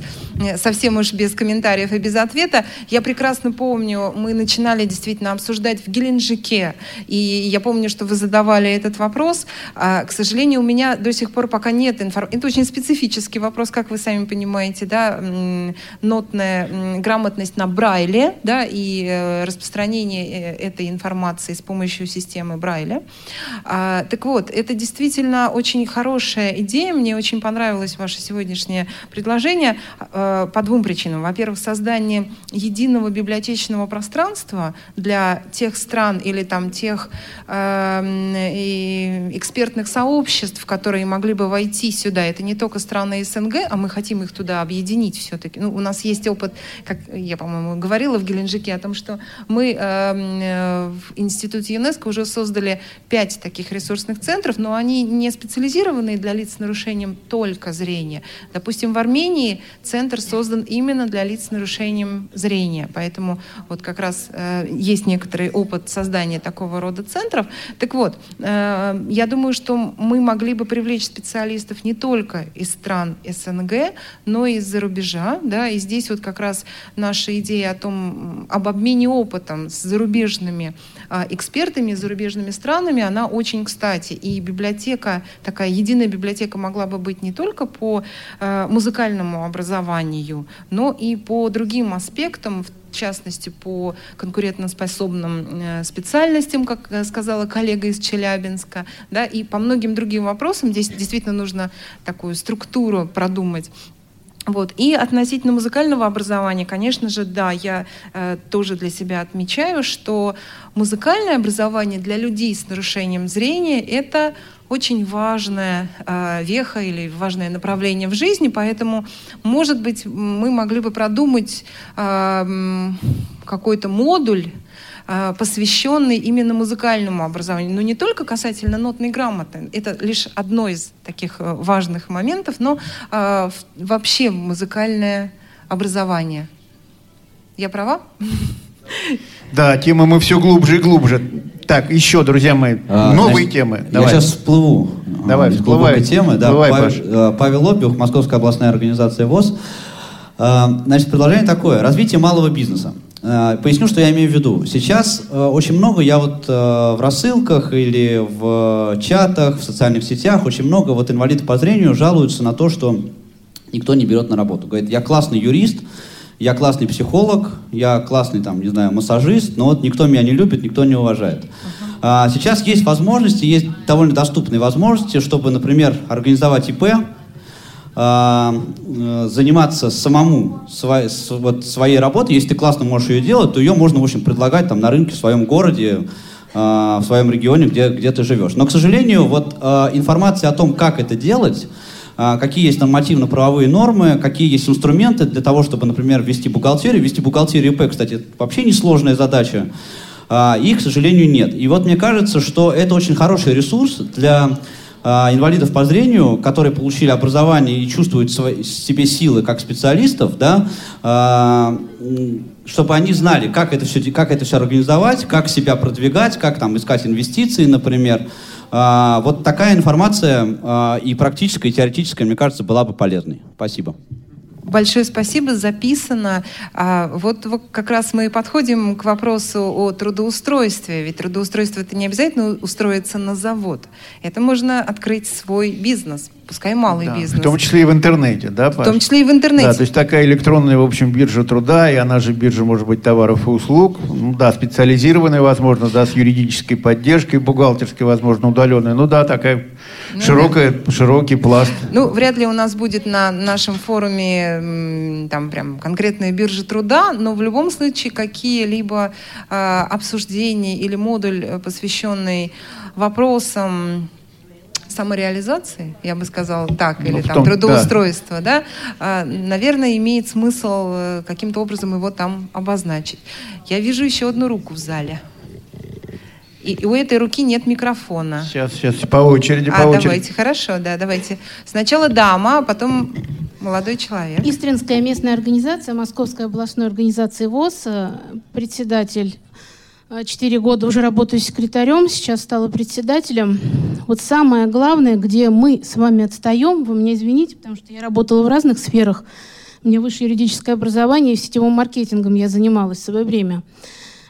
совсем уж без комментариев и без ответа. Я прекрасно помню, мы начинали действительно обсуждать в Геленджике, и я помню, что вы задавали этот вопрос. А, к сожалению, у меня до сих пор пока нет информации. Это очень специфический вопрос, как вы сами понимаете, да, нотная грамотность на Брайле, да, и э, распространение э, этой информации с помощью системы Брайля. А, так вот, это действительно очень хорошая идея. Мне очень понравилось ваше сегодняшнее предложение а, по двум причинам. Во-первых, создание единого библиотечного пространства для тех стран или там тех э, экспертных сообществ, которые могли бы войти сюда. Это не только страны СНГ, а мы хотим их туда объединить все-таки. Ну, у нас есть опыт, как я, по-моему, говорила в Геленджике о том, что мы э, в Институте ЮНЕСКО уже создали пять таких ресурсных центров, но они не специализированные для лиц с нарушением только зрения. Допустим, в Армении центр создан именно для лиц с нарушением зрения, поэтому вот как раз э, есть некоторый опыт создания такого рода центров. Так вот, э, я думаю, что мы могли бы привлечь специалистов не только из стран СНГ, но и из-за рубежа, да, и здесь вот как раз наша идея о том, об обмене опытом с зарубежными э, экспертами, зарубежными странами, она очень кстати. И библиотека, такая единая библиотека могла бы быть не только по э, музыкальному образованию, но и по другим аспектам, в частности, по конкурентоспособным э, специальностям, как э, сказала коллега из Челябинска, да, и по многим другим вопросам здесь действительно нужно такую структуру продумать. Вот. И относительно музыкального образования, конечно же, да, я э, тоже для себя отмечаю, что музыкальное образование для людей с нарушением зрения — это очень важная э, веха или важное направление в жизни, поэтому, может быть, мы могли бы продумать э, какой-то модуль, посвященный именно музыкальному образованию. Но не только касательно нотной грамоты. Это лишь одно из таких э, важных моментов, но э, вообще музыкальное образование. Я права? Да, темы мы все глубже и глубже. Так, еще, друзья мои, а, новые значит, темы. Давай. Я сейчас всплыву. Давай, всплывай. темы. Да, Павел, э, Павел Лоббюх, Московская областная организация ВОЗ. Значит, предложение такое. Развитие малого бизнеса. Э, поясню, что я имею в виду. Сейчас э, очень много, я вот э, в рассылках или в чатах, в социальных сетях, очень много вот инвалидов по зрению жалуются на то, что никто не берет на работу. Говорит, я классный юрист, я классный психолог, я классный, там, не знаю, массажист, но вот никто меня не любит, никто не уважает. Uh-huh. Сейчас есть возможности, есть довольно доступные возможности, чтобы, например, организовать ИП, а, заниматься самому своей, вот, своей работой, если ты классно можешь ее делать, то ее можно, в общем, предлагать там на рынке в своем городе, а, в своем регионе, где, где ты живешь. Но, к сожалению, вот а, информация о том, как это делать, какие есть нормативно-правовые нормы, какие есть инструменты для того, чтобы, например, ввести бухгалтерию. Ввести бухгалтерию ИП, кстати, вообще несложная задача. Их, к сожалению, нет. И вот мне кажется, что это очень хороший ресурс для а, инвалидов по зрению, которые получили образование и чувствуют свои, себе силы как специалистов, да, а, чтобы они знали, как это, все, как это все организовать, как себя продвигать, как там искать инвестиции, например. А, вот такая информация и практическая, и теоретическая, мне кажется, была бы полезной. Спасибо. Большое спасибо, записано. А, вот, вот как раз мы подходим к вопросу о трудоустройстве. Ведь трудоустройство это не обязательно устроиться на завод. Это можно открыть свой бизнес, пускай малый да, бизнес. В том числе и в интернете, да, Паш? В том числе и в интернете. Да, то есть такая электронная, в общем, биржа труда, и она же биржа, может быть, товаров и услуг. Ну да, специализированная, возможно, да, с юридической поддержкой, бухгалтерской, возможно, удаленная. Ну да, такая ну, широкая, да. широкий пласт. Ну, вряд ли у нас будет на нашем форуме там прям конкретная биржа труда, но в любом случае какие-либо э, обсуждения или модуль, э, посвященный вопросам самореализации, я бы сказала так, или ну, там том, трудоустройства, да, да наверное, имеет смысл э, каким-то образом его там обозначить. Я вижу еще одну руку в зале. И у этой руки нет микрофона. Сейчас, сейчас, по очереди, а, по очереди. давайте, хорошо, да, давайте. Сначала дама, а потом молодой человек. Истринская местная организация, Московская областной организации ВОЗ, э, председатель э, Четыре года уже работаю секретарем, сейчас стала председателем. Вот самое главное, где мы с вами отстаем, вы меня извините, потому что я работала в разных сферах. У меня высшее юридическое образование, и сетевым маркетингом я занималась в свое время.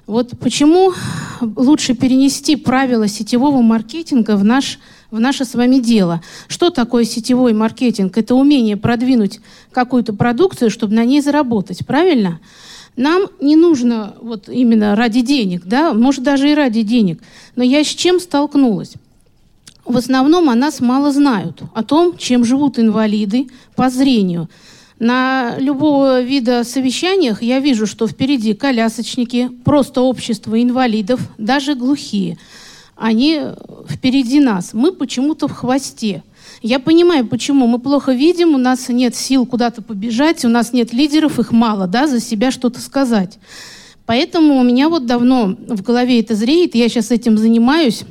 Вот почему лучше перенести правила сетевого маркетинга в, наш, в наше с вами дело. Что такое сетевой маркетинг? Это умение продвинуть какую-то продукцию, чтобы на ней заработать, правильно? Нам не нужно вот именно ради денег, да, может даже и ради денег. Но я с чем столкнулась? В основном о нас мало знают, о том, чем живут инвалиды по зрению – на любого вида совещаниях я вижу, что впереди колясочники, просто общество инвалидов, даже глухие. Они впереди нас. Мы почему-то в хвосте. Я понимаю, почему. Мы плохо видим, у нас нет сил куда-то побежать, у нас нет лидеров, их мало, да, за себя что-то сказать. Поэтому у меня вот давно в голове это зреет, я сейчас этим занимаюсь.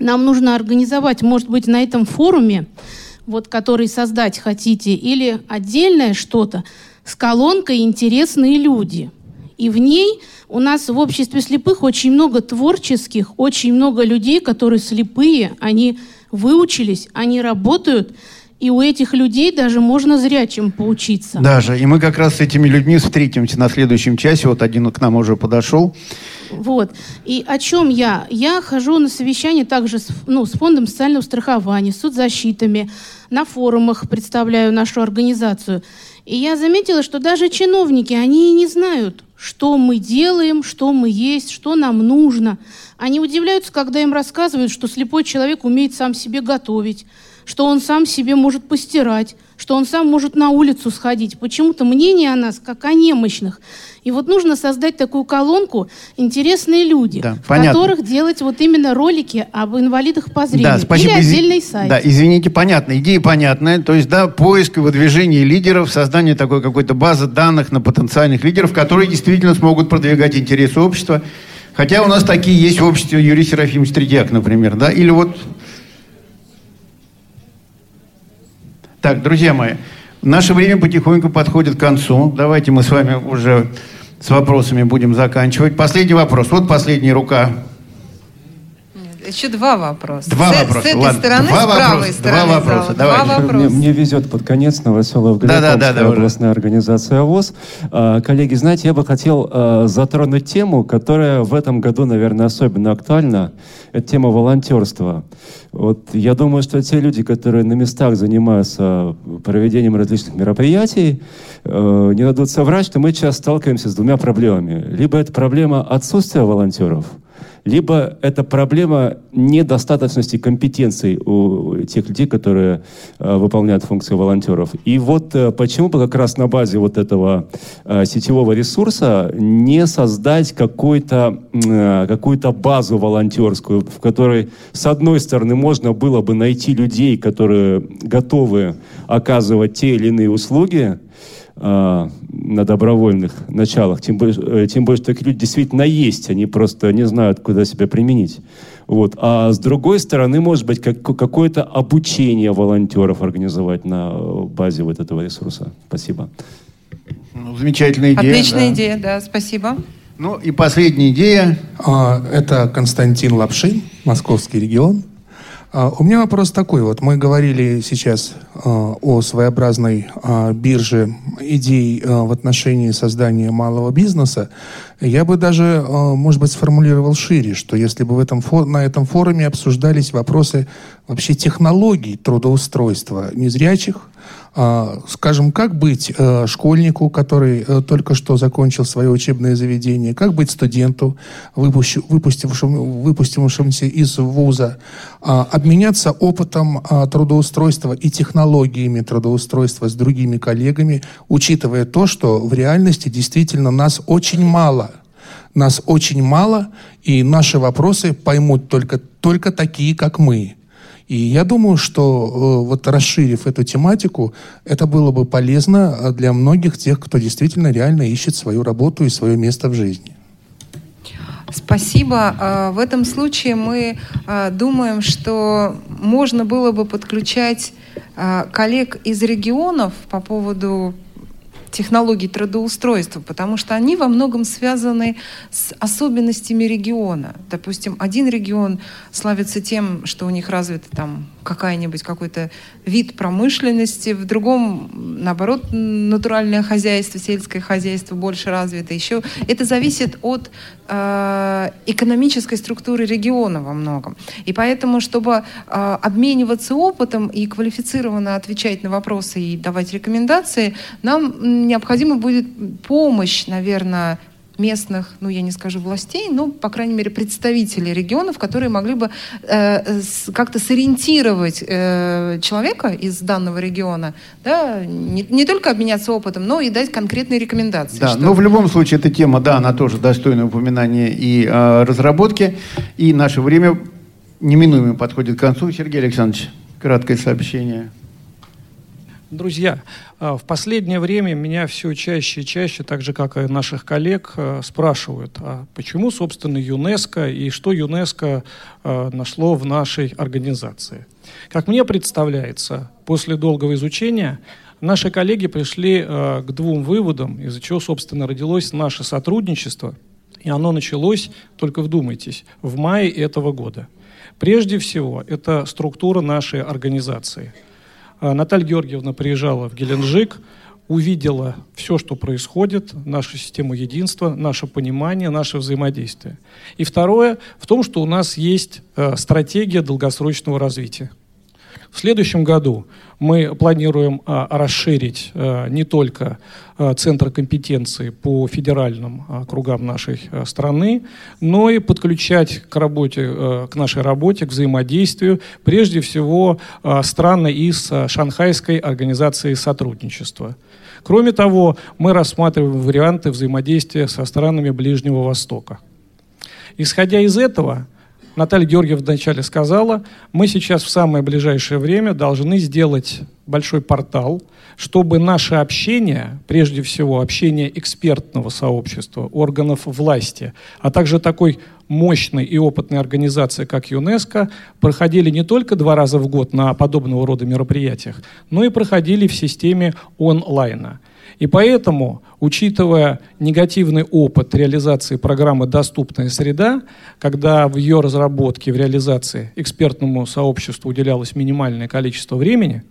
Нам нужно организовать, может быть, на этом форуме вот который создать хотите, или отдельное что-то с колонкой «Интересные люди». И в ней у нас в обществе слепых очень много творческих, очень много людей, которые слепые, они выучились, они работают, и у этих людей даже можно зрячим поучиться. Даже. И мы как раз с этими людьми встретимся на следующем часе. Вот один к нам уже подошел. Вот. И о чем я? Я хожу на совещание также с, ну, с фондом социального страхования, с соцзащитами, на форумах представляю нашу организацию. И я заметила, что даже чиновники, они не знают, что мы делаем, что мы есть, что нам нужно. Они удивляются, когда им рассказывают, что слепой человек умеет сам себе готовить, что он сам себе может постирать, что он сам может на улицу сходить. Почему-то мнение о нас, как о немощных. И вот нужно создать такую колонку «Интересные люди», да, в понятно. которых делать вот именно ролики об инвалидах по зрению. Да, спасибо. Или отдельный сайт. Да, извините, понятно. Идея понятная. То есть, да, поиск и выдвижение лидеров, создание такой какой-то базы данных на потенциальных лидеров, которые действительно смогут продвигать интересы общества. Хотя у нас такие есть в обществе Юрий Серафимович Тредяк, например, да, или вот... Так, друзья мои, наше время потихоньку подходит к концу. Давайте мы с вами уже с вопросами будем заканчивать. Последний вопрос. Вот последняя рука. Еще два вопроса. Два с, вопроса. С этой Ладно. стороны, два с правой вопроса. стороны. Два вопроса. Давай. Два вопроса. Мне, мне везет под конец Новоселов взгляд, да, да, да, областная организация ВОЗ. А, коллеги, знаете, я бы хотел а, затронуть тему, которая в этом году, наверное, особенно актуальна. Это тема волонтерства. Вот я думаю, что те люди, которые на местах занимаются проведением различных мероприятий, э, не дадут соврать, что мы сейчас сталкиваемся с двумя проблемами. Либо это проблема отсутствия волонтеров – либо это проблема недостаточности компетенций у тех людей, которые э, выполняют функции волонтеров. И вот э, почему бы как раз на базе вот этого э, сетевого ресурса не создать э, какую-то базу волонтерскую, в которой, с одной стороны, можно было бы найти людей, которые готовы оказывать те или иные услуги, э, на добровольных началах. Тем более, э, тем более, что такие люди действительно есть, они просто не знают, куда себя применить. Вот. А с другой стороны, может быть, как, какое-то обучение волонтеров организовать на базе вот этого ресурса. Спасибо. Ну, замечательная идея. Отличная да. идея, да, спасибо. Ну и последняя идея. А, это Константин Лапшин, Московский регион. А, у меня вопрос такой. Вот мы говорили сейчас а, о своеобразной а, бирже идей в отношении создания малого бизнеса. Я бы даже, может быть, сформулировал шире, что если бы в этом, на этом форуме обсуждались вопросы вообще технологий трудоустройства незрячих, скажем, как быть э, школьнику, который э, только что закончил свое учебное заведение, как быть студенту, выпустившему, выпустившемуся из вуза, а, обменяться опытом а, трудоустройства и технологиями трудоустройства с другими коллегами, учитывая то, что в реальности действительно нас очень мало. Нас очень мало, и наши вопросы поймут только, только такие, как мы. И я думаю, что вот расширив эту тематику, это было бы полезно для многих тех, кто действительно реально ищет свою работу и свое место в жизни. Спасибо. В этом случае мы думаем, что можно было бы подключать коллег из регионов по поводу технологий трудоустройства, потому что они во многом связаны с особенностями региона. Допустим, один регион славится тем, что у них развита там какая-нибудь какой-то вид промышленности, в другом, наоборот, натуральное хозяйство, сельское хозяйство больше развито. Еще это зависит от э, экономической структуры региона во многом. И поэтому, чтобы э, обмениваться опытом и квалифицированно отвечать на вопросы и давать рекомендации, нам необходима будет помощь, наверное, местных, ну я не скажу властей, но, по крайней мере, представителей регионов, которые могли бы э, как-то сориентировать э, человека из данного региона, да, не, не только обменяться опытом, но и дать конкретные рекомендации. Да, что... но в любом случае эта тема, да, она тоже достойна упоминания и э, разработки, и наше время неминуемо подходит к концу. Сергей Александрович, краткое сообщение. Друзья, а, в последнее время меня все чаще и чаще, так же как и наших коллег, а, спрашивают, а почему, собственно, юНЕСКО и что ЮНЕСКО а, нашло в нашей организации. Как мне представляется, после долгого изучения наши коллеги пришли к двум выводам, из-за чего, собственно, родилось наше сотрудничество, и оно началось, только вдумайтесь, в мае этого года. Прежде всего, это структура нашей организации – Наталья Георгиевна приезжала в Геленджик, увидела все, что происходит, нашу систему единства, наше понимание, наше взаимодействие. И второе в том, что у нас есть э, стратегия долгосрочного развития. В следующем году мы планируем а, расширить а, не только а, центр компетенции по федеральным кругам нашей страны, но и подключать к работе, к нашей работе, к взаимодействию, прежде всего а, страны из Шанхайской организации сотрудничества. Кроме того, мы рассматриваем варианты взаимодействия со странами Ближнего Востока. Исходя из этого, Наталья Георгиевна вначале сказала, мы сейчас в самое ближайшее время должны сделать большой портал, чтобы наше общение, прежде всего общение экспертного сообщества, органов власти, а также такой мощной и опытной организации, как ЮНЕСКО, проходили не только два раза в год на подобного рода мероприятиях, но и проходили в системе онлайна. И поэтому, учитывая негативный опыт реализации программы «Доступная среда», когда в ее разработке, в реализации экспертному сообществу уделялось минимальное количество времени,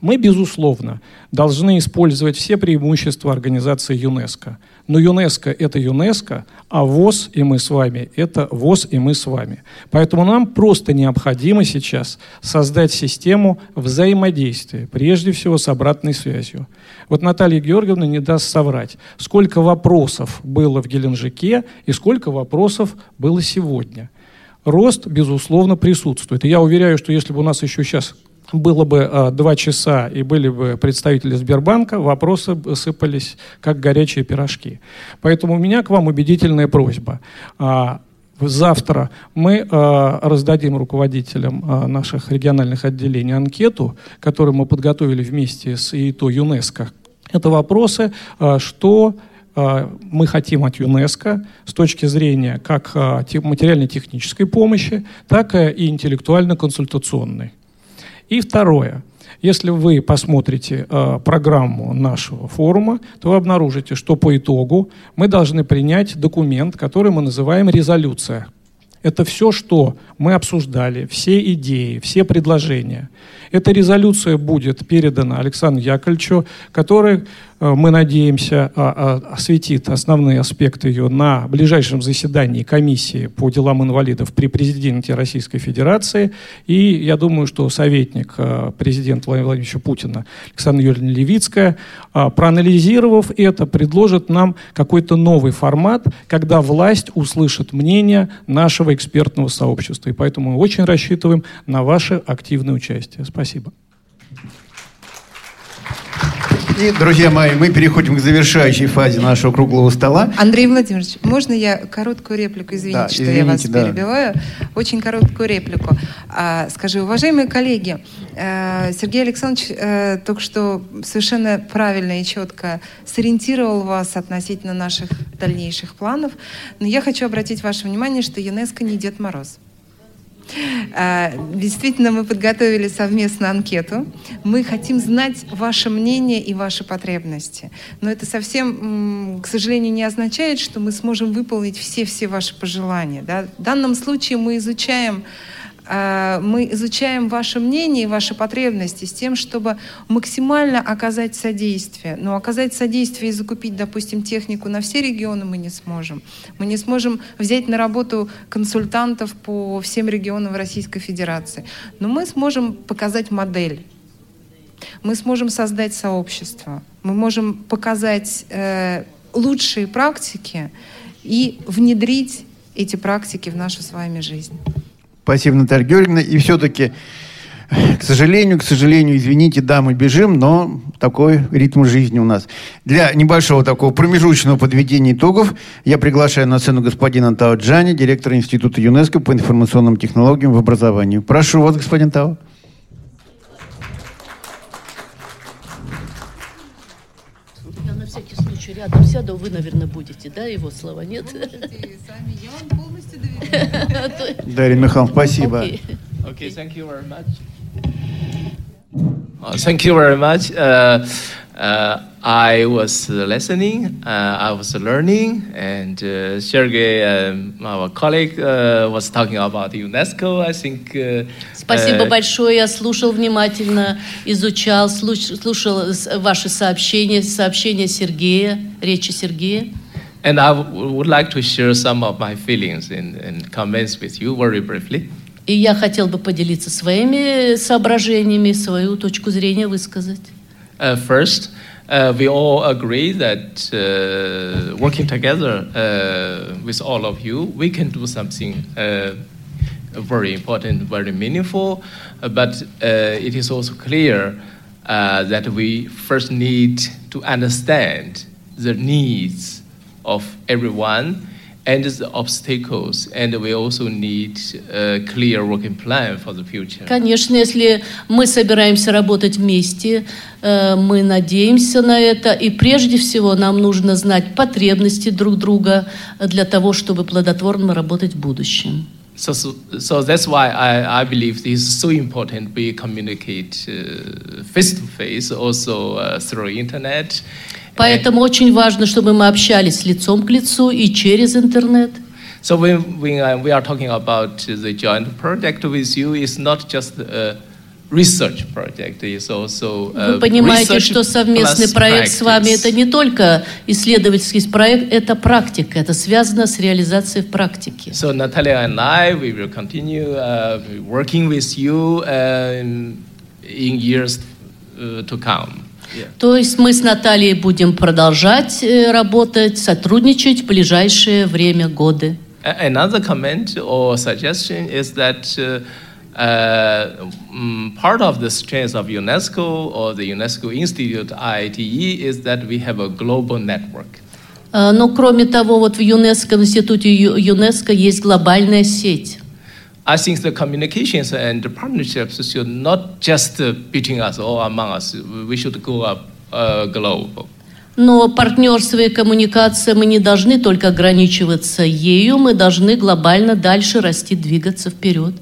мы, безусловно, должны использовать все преимущества организации ЮНЕСКО. Но ЮНЕСКО – это ЮНЕСКО, а ВОЗ и мы с вами – это ВОЗ и мы с вами. Поэтому нам просто необходимо сейчас создать систему взаимодействия, прежде всего с обратной связью. Вот Наталья Георгиевна не даст соврать, сколько вопросов было в Геленджике и сколько вопросов было сегодня. Рост, безусловно, присутствует. И я уверяю, что если бы у нас еще сейчас было бы э, два часа и были бы представители Сбербанка, вопросы сыпались как горячие пирожки. Поэтому у меня к вам убедительная просьба. А, завтра мы э, раздадим руководителям наших региональных отделений анкету, которую мы подготовили вместе с ИИТО ЮНЕСКО. Это вопросы, что мы хотим от ЮНЕСКО с точки зрения как материально-технической помощи, так и интеллектуально-консультационной. И второе. Если вы посмотрите э, программу нашего форума, то вы обнаружите, что по итогу мы должны принять документ, который мы называем резолюция. Это все, что мы обсуждали, все идеи, все предложения. Эта резолюция будет передана Александру Яковлевичу, который мы надеемся, а, а, осветит основные аспекты ее на ближайшем заседании комиссии по делам инвалидов при президенте Российской Федерации. И я думаю, что советник э, президента Владимира Владимировича Путина Александра Юрьевна Левицкая, э, проанализировав это, предложит нам какой-то новый формат, когда власть услышит мнение нашего экспертного сообщества. И поэтому мы очень рассчитываем на ваше активное участие. Спасибо. И, друзья мои, мы переходим к завершающей фазе нашего круглого стола. Андрей Владимирович, можно я короткую реплику? Извините, да, что извините, я вас да. перебиваю. Очень короткую реплику. А, скажи, уважаемые коллеги, э, Сергей Александрович э, только что совершенно правильно и четко сориентировал вас относительно наших дальнейших планов. Но я хочу обратить ваше внимание, что ЮНЕСКО не Дед Мороз. А, действительно, мы подготовили совместно анкету. Мы хотим знать ваше мнение и ваши потребности. Но это совсем, к сожалению, не означает, что мы сможем выполнить все-все ваши пожелания. Да? В данном случае мы изучаем мы изучаем ваше мнение и ваши потребности с тем, чтобы максимально оказать содействие. Но оказать содействие и закупить, допустим, технику на все регионы мы не сможем. Мы не сможем взять на работу консультантов по всем регионам Российской Федерации. Но мы сможем показать модель. Мы сможем создать сообщество. Мы можем показать э, лучшие практики и внедрить эти практики в нашу с вами жизнь. Спасибо, Наталья Георгиевна. И все-таки, к сожалению, к сожалению, извините, да, мы бежим, но такой ритм жизни у нас. Для небольшого такого промежуточного подведения итогов я приглашаю на сцену господина Тао Джани, директора Института ЮНЕСКО по информационным технологиям в образовании. Прошу вас, господин Тао. рядом сяду, вы, наверное, будете, да, его слова, нет? Можете сами, я вам полностью. Дарья Михайловна, спасибо. Okay. okay, thank you very much. Uh, thank you very much. Uh, uh, I was listening, uh, I was learning, and uh, Sergey, um, our colleague, uh, was talking about UNESCO. I think. Спасибо большое. Я слушал внимательно, изучал, слушал ваши сообщения, сообщения Сергея, речи Сергея. And I would like to share some of my feelings and, and comments with you very briefly. И я хотел бы поделиться своими соображениями, свою точку зрения высказать. Uh, first, uh, we all agree that uh, working together uh, with all of you, we can do something uh, very important, very meaningful. Uh, but it is also clear that we first need to understand the needs of everyone and the obstacles, and we also need a clear working plan for the future. Конечно, если мы собираемся работать вместе, э, мы надеемся на это, и прежде всего нам нужно знать потребности друг друга для того, чтобы плодотворно работать в будущем. So, so, so that's why I, I believe it is so important we communicate uh, face to face, also uh, through internet. Поэтому очень важно, чтобы мы общались лицом к лицу и через интернет. So when, when we are talking about the joint project with you, it's not just a research project, it's also Вы понимаете, что совместный проект с вами это не только исследовательский проект, это практика, это связано с реализацией в практике. So Natalia and I, we will continue uh, working with you uh, in years uh, to come. То есть мы с Натальей будем продолжать э, работать, сотрудничать в ближайшее время, годы. Another comment or suggestion is that uh, uh, part of the strength of UNESCO or the UNESCO Institute IITE is that we have a global network. Но кроме того, вот в ЮНЕСКО, в институте ЮНЕСКО есть глобальная сеть. I think the communications and the partnerships should not just between us or among us. We should go up uh, global. Но партнерство и коммуникация мы не должны только ограничиваться ею, мы должны глобально дальше расти, двигаться вперед.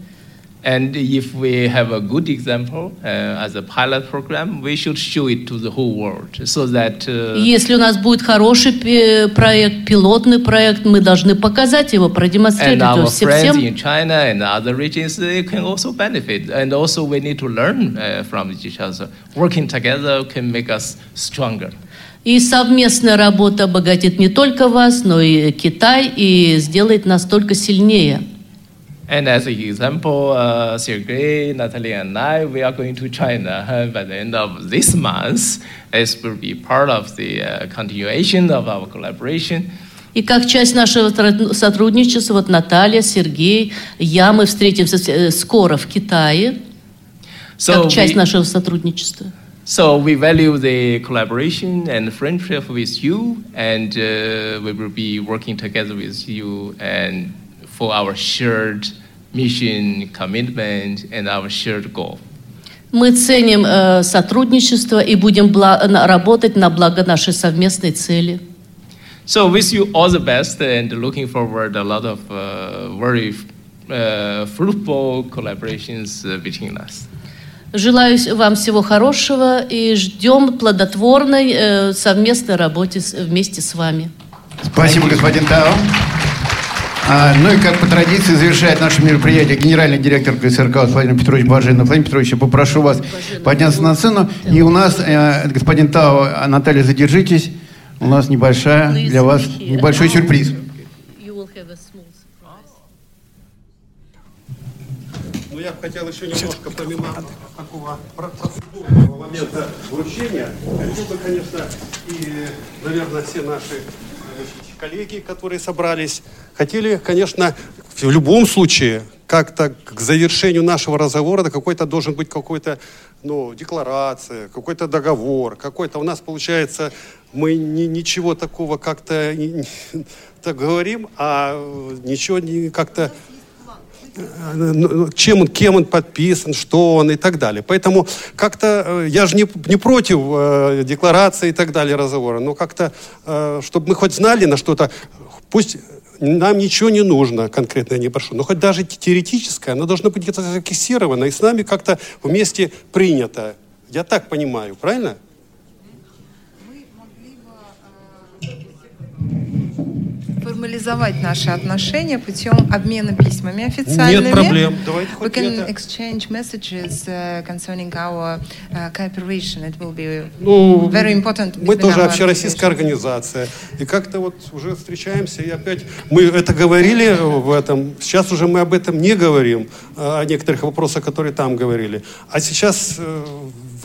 And if we have a good example uh, as a pilot program, we should show it to the whole world, so that. Uh, Если у нас будет хороший проект, пилотный проект, мы должны показать его, продемонстрировать and our всем. friends in China and other regions they can also benefit, and also we need to learn uh, from each other. Working together can make us stronger. И совместная работа обогатит не только вас, но и Китай, и сделает нас только сильнее. And as an example, uh, Sergey, Natalie, and I, we are going to China uh, by the end of this month. This will be part of the uh, continuation of our collaboration. И как часть нашего сотрудничества, вот Наталья, Сергей, я, мы встретимся скоро в Китае, so как часть we, нашего сотрудничества. So we value the collaboration and friendship with you, and uh, we will be working together with you and for our shared mission, commitment, and our shared goal. Мы ценим э, сотрудничество и будем работать на благо нашей совместной цели. So wish you all the best and looking forward a lot of uh, very uh, fruitful collaborations uh, between us. Желаю вам всего хорошего и ждем плодотворной э, совместной работы с, вместе с вами. Спасибо, господин Тао. А, ну и как по традиции завершает наше мероприятие генеральный директор ГСРК Владимир Петрович Баженов. Владимир Петрович, я попрошу вас подняться на сцену. И у нас, э, господин Тао, Наталья, задержитесь. У нас небольшая для вас небольшой сюрприз. Ну, я бы хотел еще немножко, помимо такого процедурного момента вручения, хотел бы, конечно, и, наверное, все наши коллеги, которые собрались, хотели, конечно, в любом случае, как-то к завершению нашего разговора какой-то должен быть какой-то, ну, декларация, какой-то договор, какой-то. У нас получается, мы ни, ничего такого как-то так говорим, а ничего не как-то чем он, кем он подписан, что он и так далее. Поэтому как-то, э, я же не, не против э, декларации и так далее разговора, но как-то, э, чтобы мы хоть знали на что-то, пусть нам ничего не нужно конкретно, я не прошу, но хоть даже теоретическое, оно должно быть где-то зафиксировано и с нами как-то вместе принято. Я так понимаю, правильно? Формализовать наши отношения путем обмена письмами официальными. Нет проблем. Давайте We can это. exchange messages uh, concerning our uh, cooperation. It will be ну, very important. Мы тоже общероссийская организация. И как-то вот уже встречаемся, и опять мы это говорили в этом. Сейчас уже мы об этом не говорим, о некоторых вопросах, которые там говорили. А сейчас э,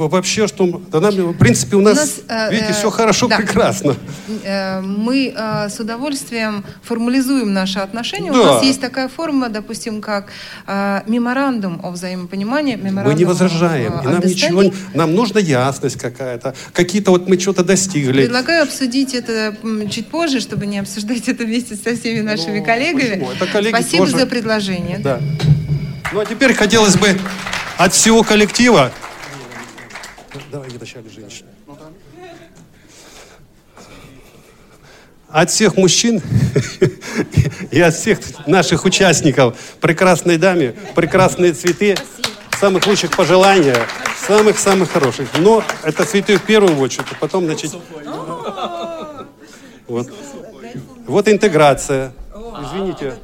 вообще, что да, нам, в принципе, у нас, у нас э, видите, все хорошо, да. прекрасно. Э, мы э, с удовольствием формализуем наши отношения. Да. У нас есть такая форма, допустим, как э, меморандум о взаимопонимании. Мы не возражаем. И нам ничего, нам нужна ясность какая-то. Какие-то вот мы что-то достигли. Предлагаю обсудить это чуть позже, чтобы не обсуждать это вместе со всеми нашими ну, коллегами. Коллеги Спасибо тоже... за предложение. Да. Ну а теперь хотелось бы от всего коллектива Давай вначале женщины. От всех мужчин и от всех наших участников прекрасной даме, прекрасные цветы, самых лучших пожеланий, самых-самых хороших. Но это цветы в первую очередь, а потом, значит... Вот. Вот интеграция. Извините.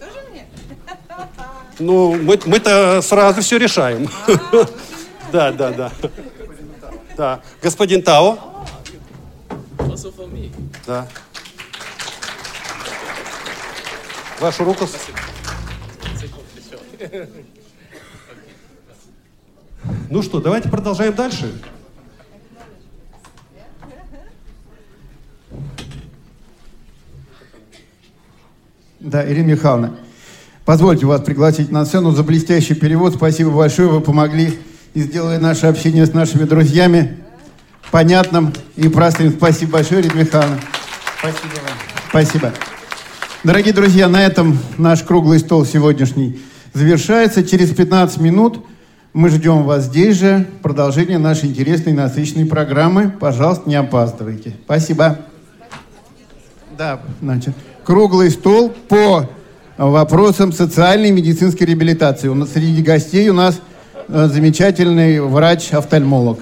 Ну, мы, мы-то сразу все решаем. Да, да, да. Да. Господин Тао. Да. Вашу руку. Ну что, давайте продолжаем дальше. Да, Ирина Михайловна, позвольте вас пригласить на сцену за блестящий перевод. Спасибо большое, вы помогли и сделали наше общение с нашими друзьями понятным и простым. Спасибо большое, Рита Михайловна. Спасибо вам. Спасибо. Дорогие друзья, на этом наш круглый стол сегодняшний завершается. Через 15 минут мы ждем вас здесь же. Продолжение нашей интересной насыщенной программы. Пожалуйста, не опаздывайте. Спасибо. Да, значит, круглый стол по вопросам социальной и медицинской реабилитации. У нас среди гостей у нас замечательный врач-офтальмолог.